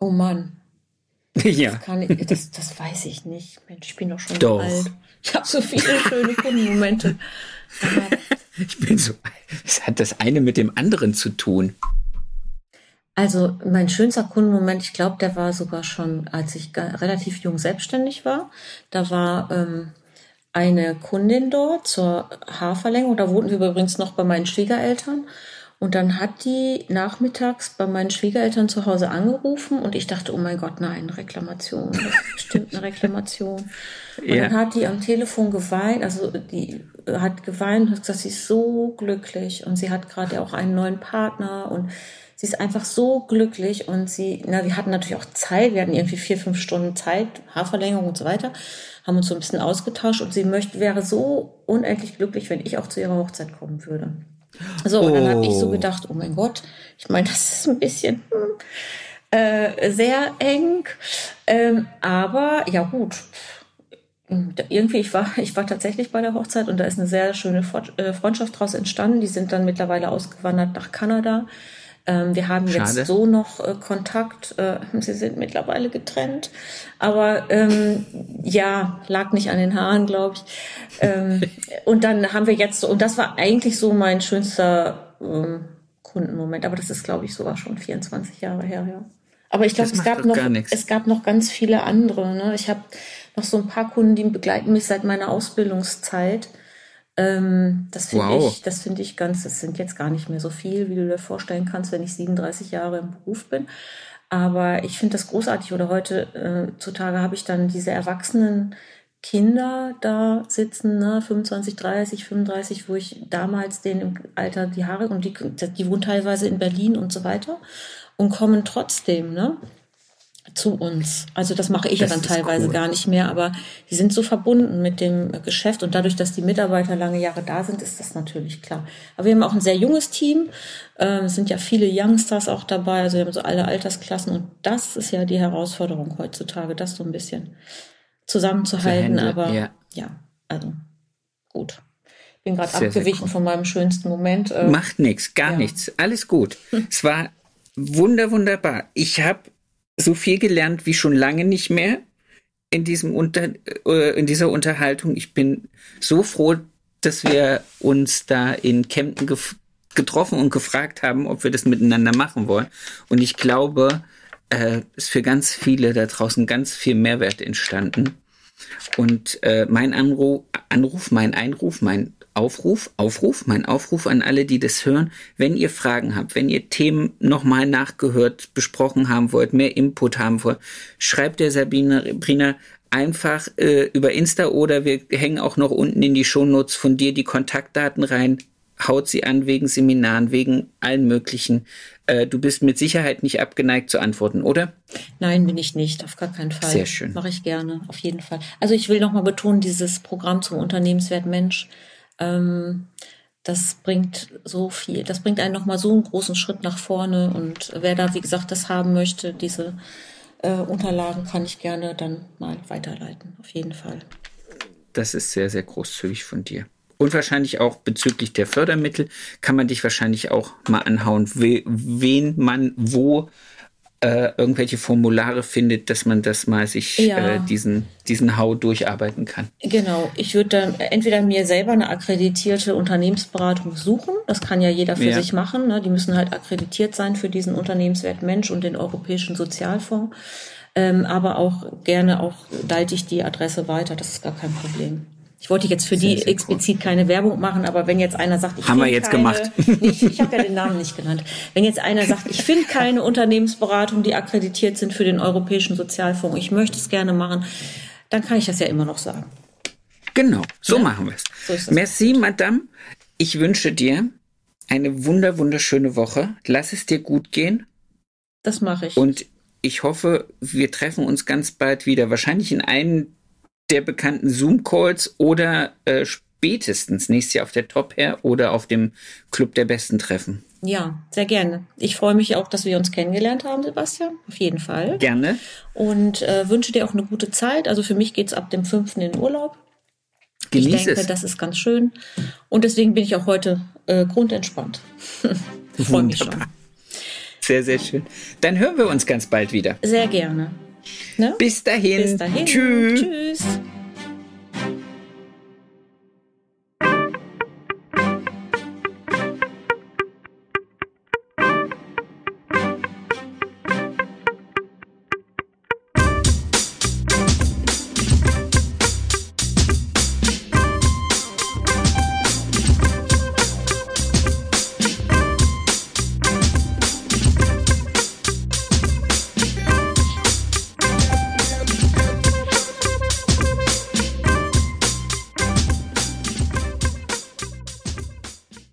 Oh Mann. Ja. Das, kann ich, das, das weiß ich nicht. Mensch, ich bin doch schon doch. alt. Ich habe so viele schöne Kundenmomente. Ich bin so, was hat das eine mit dem anderen zu tun? Also mein schönster Kundenmoment, ich glaube, der war sogar schon, als ich relativ jung selbstständig war. Da war ähm, eine Kundin dort zur Haarverlängerung. Da wohnten wir übrigens noch bei meinen Schwiegereltern. Und dann hat die nachmittags bei meinen Schwiegereltern zu Hause angerufen und ich dachte, oh mein Gott, nein, Reklamation, das ist bestimmt eine Reklamation. Und ja. dann hat die am Telefon geweint, also die hat geweint und hat gesagt, sie ist so glücklich und sie hat gerade auch einen neuen Partner und sie ist einfach so glücklich und sie, na, wir hatten natürlich auch Zeit, wir hatten irgendwie vier, fünf Stunden Zeit, Haarverlängerung und so weiter, haben uns so ein bisschen ausgetauscht und sie möchte, wäre so unendlich glücklich, wenn ich auch zu ihrer Hochzeit kommen würde. So, und dann habe ich so oh. gedacht, oh mein Gott, ich meine, das ist ein bisschen hm, äh, sehr eng. Ähm, aber ja gut, irgendwie, ich war, ich war tatsächlich bei der Hochzeit und da ist eine sehr schöne äh, Freundschaft daraus entstanden. Die sind dann mittlerweile ausgewandert nach Kanada. Ähm, wir haben Schade. jetzt so noch äh, Kontakt. Äh, sie sind mittlerweile getrennt. Aber ähm, ja, lag nicht an den Haaren, glaube ich. Ähm, und dann haben wir jetzt so, und das war eigentlich so mein schönster ähm, Kundenmoment. Aber das ist, glaube ich, sogar schon 24 Jahre her, ja. Aber ich glaube, es gab noch, es gab noch ganz viele andere. Ne? Ich habe noch so ein paar Kunden, die begleiten mich seit meiner Ausbildungszeit. Ähm, das finde wow. ich, das finde ich ganz, das sind jetzt gar nicht mehr so viel, wie du dir vorstellen kannst, wenn ich 37 Jahre im Beruf bin. Aber ich finde das großartig. Oder heute, äh, zutage habe ich dann diese erwachsenen Kinder da sitzen, ne, 25, 30, 35, wo ich damals denen im Alter die Haare und die, die wohnen teilweise in Berlin und so weiter und kommen trotzdem, ne, zu uns. Also das mache ich das ja dann teilweise cool. gar nicht mehr, aber die sind so verbunden mit dem Geschäft und dadurch, dass die Mitarbeiter lange Jahre da sind, ist das natürlich klar. Aber wir haben auch ein sehr junges Team. Ähm, es sind ja viele Youngsters auch dabei, also wir haben so alle Altersklassen und das ist ja die Herausforderung heutzutage, das so ein bisschen zusammenzuhalten. aber ja. ja, also gut. Bin gerade abgewichen cool. von meinem schönsten Moment. Ähm, Macht nichts, gar ja. nichts. Alles gut. es war wunder, wunderbar. Ich habe so viel gelernt wie schon lange nicht mehr in diesem Unter äh, in dieser Unterhaltung. Ich bin so froh, dass wir uns da in Kempten getroffen und gefragt haben, ob wir das miteinander machen wollen. Und ich glaube, äh, ist für ganz viele da draußen ganz viel Mehrwert entstanden. Und äh, mein Anruf, Anruf, mein Einruf, mein Aufruf, Aufruf, mein Aufruf an alle, die das hören, wenn ihr Fragen habt, wenn ihr Themen nochmal nachgehört, besprochen haben wollt, mehr Input haben wollt, schreibt der Sabine Brina einfach äh, über Insta oder wir hängen auch noch unten in die Shownotes von dir die Kontaktdaten rein. Haut sie an wegen Seminaren, wegen allen möglichen. Äh, du bist mit Sicherheit nicht abgeneigt zu antworten, oder? Nein, bin ich nicht, auf gar keinen Fall. Sehr schön. Mache ich gerne, auf jeden Fall. Also ich will nochmal betonen, dieses Programm zum Unternehmenswert Mensch, ähm, das bringt so viel, das bringt einen nochmal so einen großen Schritt nach vorne. Und wer da, wie gesagt, das haben möchte, diese äh, Unterlagen kann ich gerne dann mal weiterleiten, auf jeden Fall. Das ist sehr, sehr großzügig von dir. Und wahrscheinlich auch bezüglich der Fördermittel kann man dich wahrscheinlich auch mal anhauen, wen man wo äh, irgendwelche Formulare findet, dass man das mal sich ja. äh, diesen, diesen Hau durcharbeiten kann. Genau, ich würde dann entweder mir selber eine akkreditierte Unternehmensberatung suchen. Das kann ja jeder für ja. sich machen. Ne? Die müssen halt akkreditiert sein für diesen Unternehmenswert Mensch und den Europäischen Sozialfonds. Ähm, aber auch gerne auch leite ich die Adresse weiter. Das ist gar kein Problem. Ich wollte jetzt für sehr, die sehr explizit cool. keine Werbung machen, aber wenn jetzt einer sagt, ich haben wir jetzt keine, gemacht. ich, ich habe ja den Namen nicht genannt. Wenn jetzt einer sagt, ich finde keine Unternehmensberatung, die akkreditiert sind für den Europäischen Sozialfonds, ich möchte es gerne machen, dann kann ich das ja immer noch sagen. Genau, so ja? machen wir es. So Merci, Madame. Ich wünsche dir eine wunder wunderschöne Woche. Lass es dir gut gehen. Das mache ich. Und ich hoffe, wir treffen uns ganz bald wieder. Wahrscheinlich in einem der bekannten Zoom-Calls oder äh, spätestens nächstes Jahr auf der Top Hair oder auf dem Club der Besten Treffen. Ja, sehr gerne. Ich freue mich auch, dass wir uns kennengelernt haben, Sebastian. Auf jeden Fall. Gerne. Und äh, wünsche dir auch eine gute Zeit. Also für mich geht es ab dem 5. in den Urlaub. Genieß ich denke, es. das ist ganz schön. Und deswegen bin ich auch heute äh, grundentspannt. freue mich schon. Sehr, sehr schön. Dann hören wir uns ganz bald wieder. Sehr gerne. Ne? Bis dahin. Bis dahin. Tschüss. Tschüss.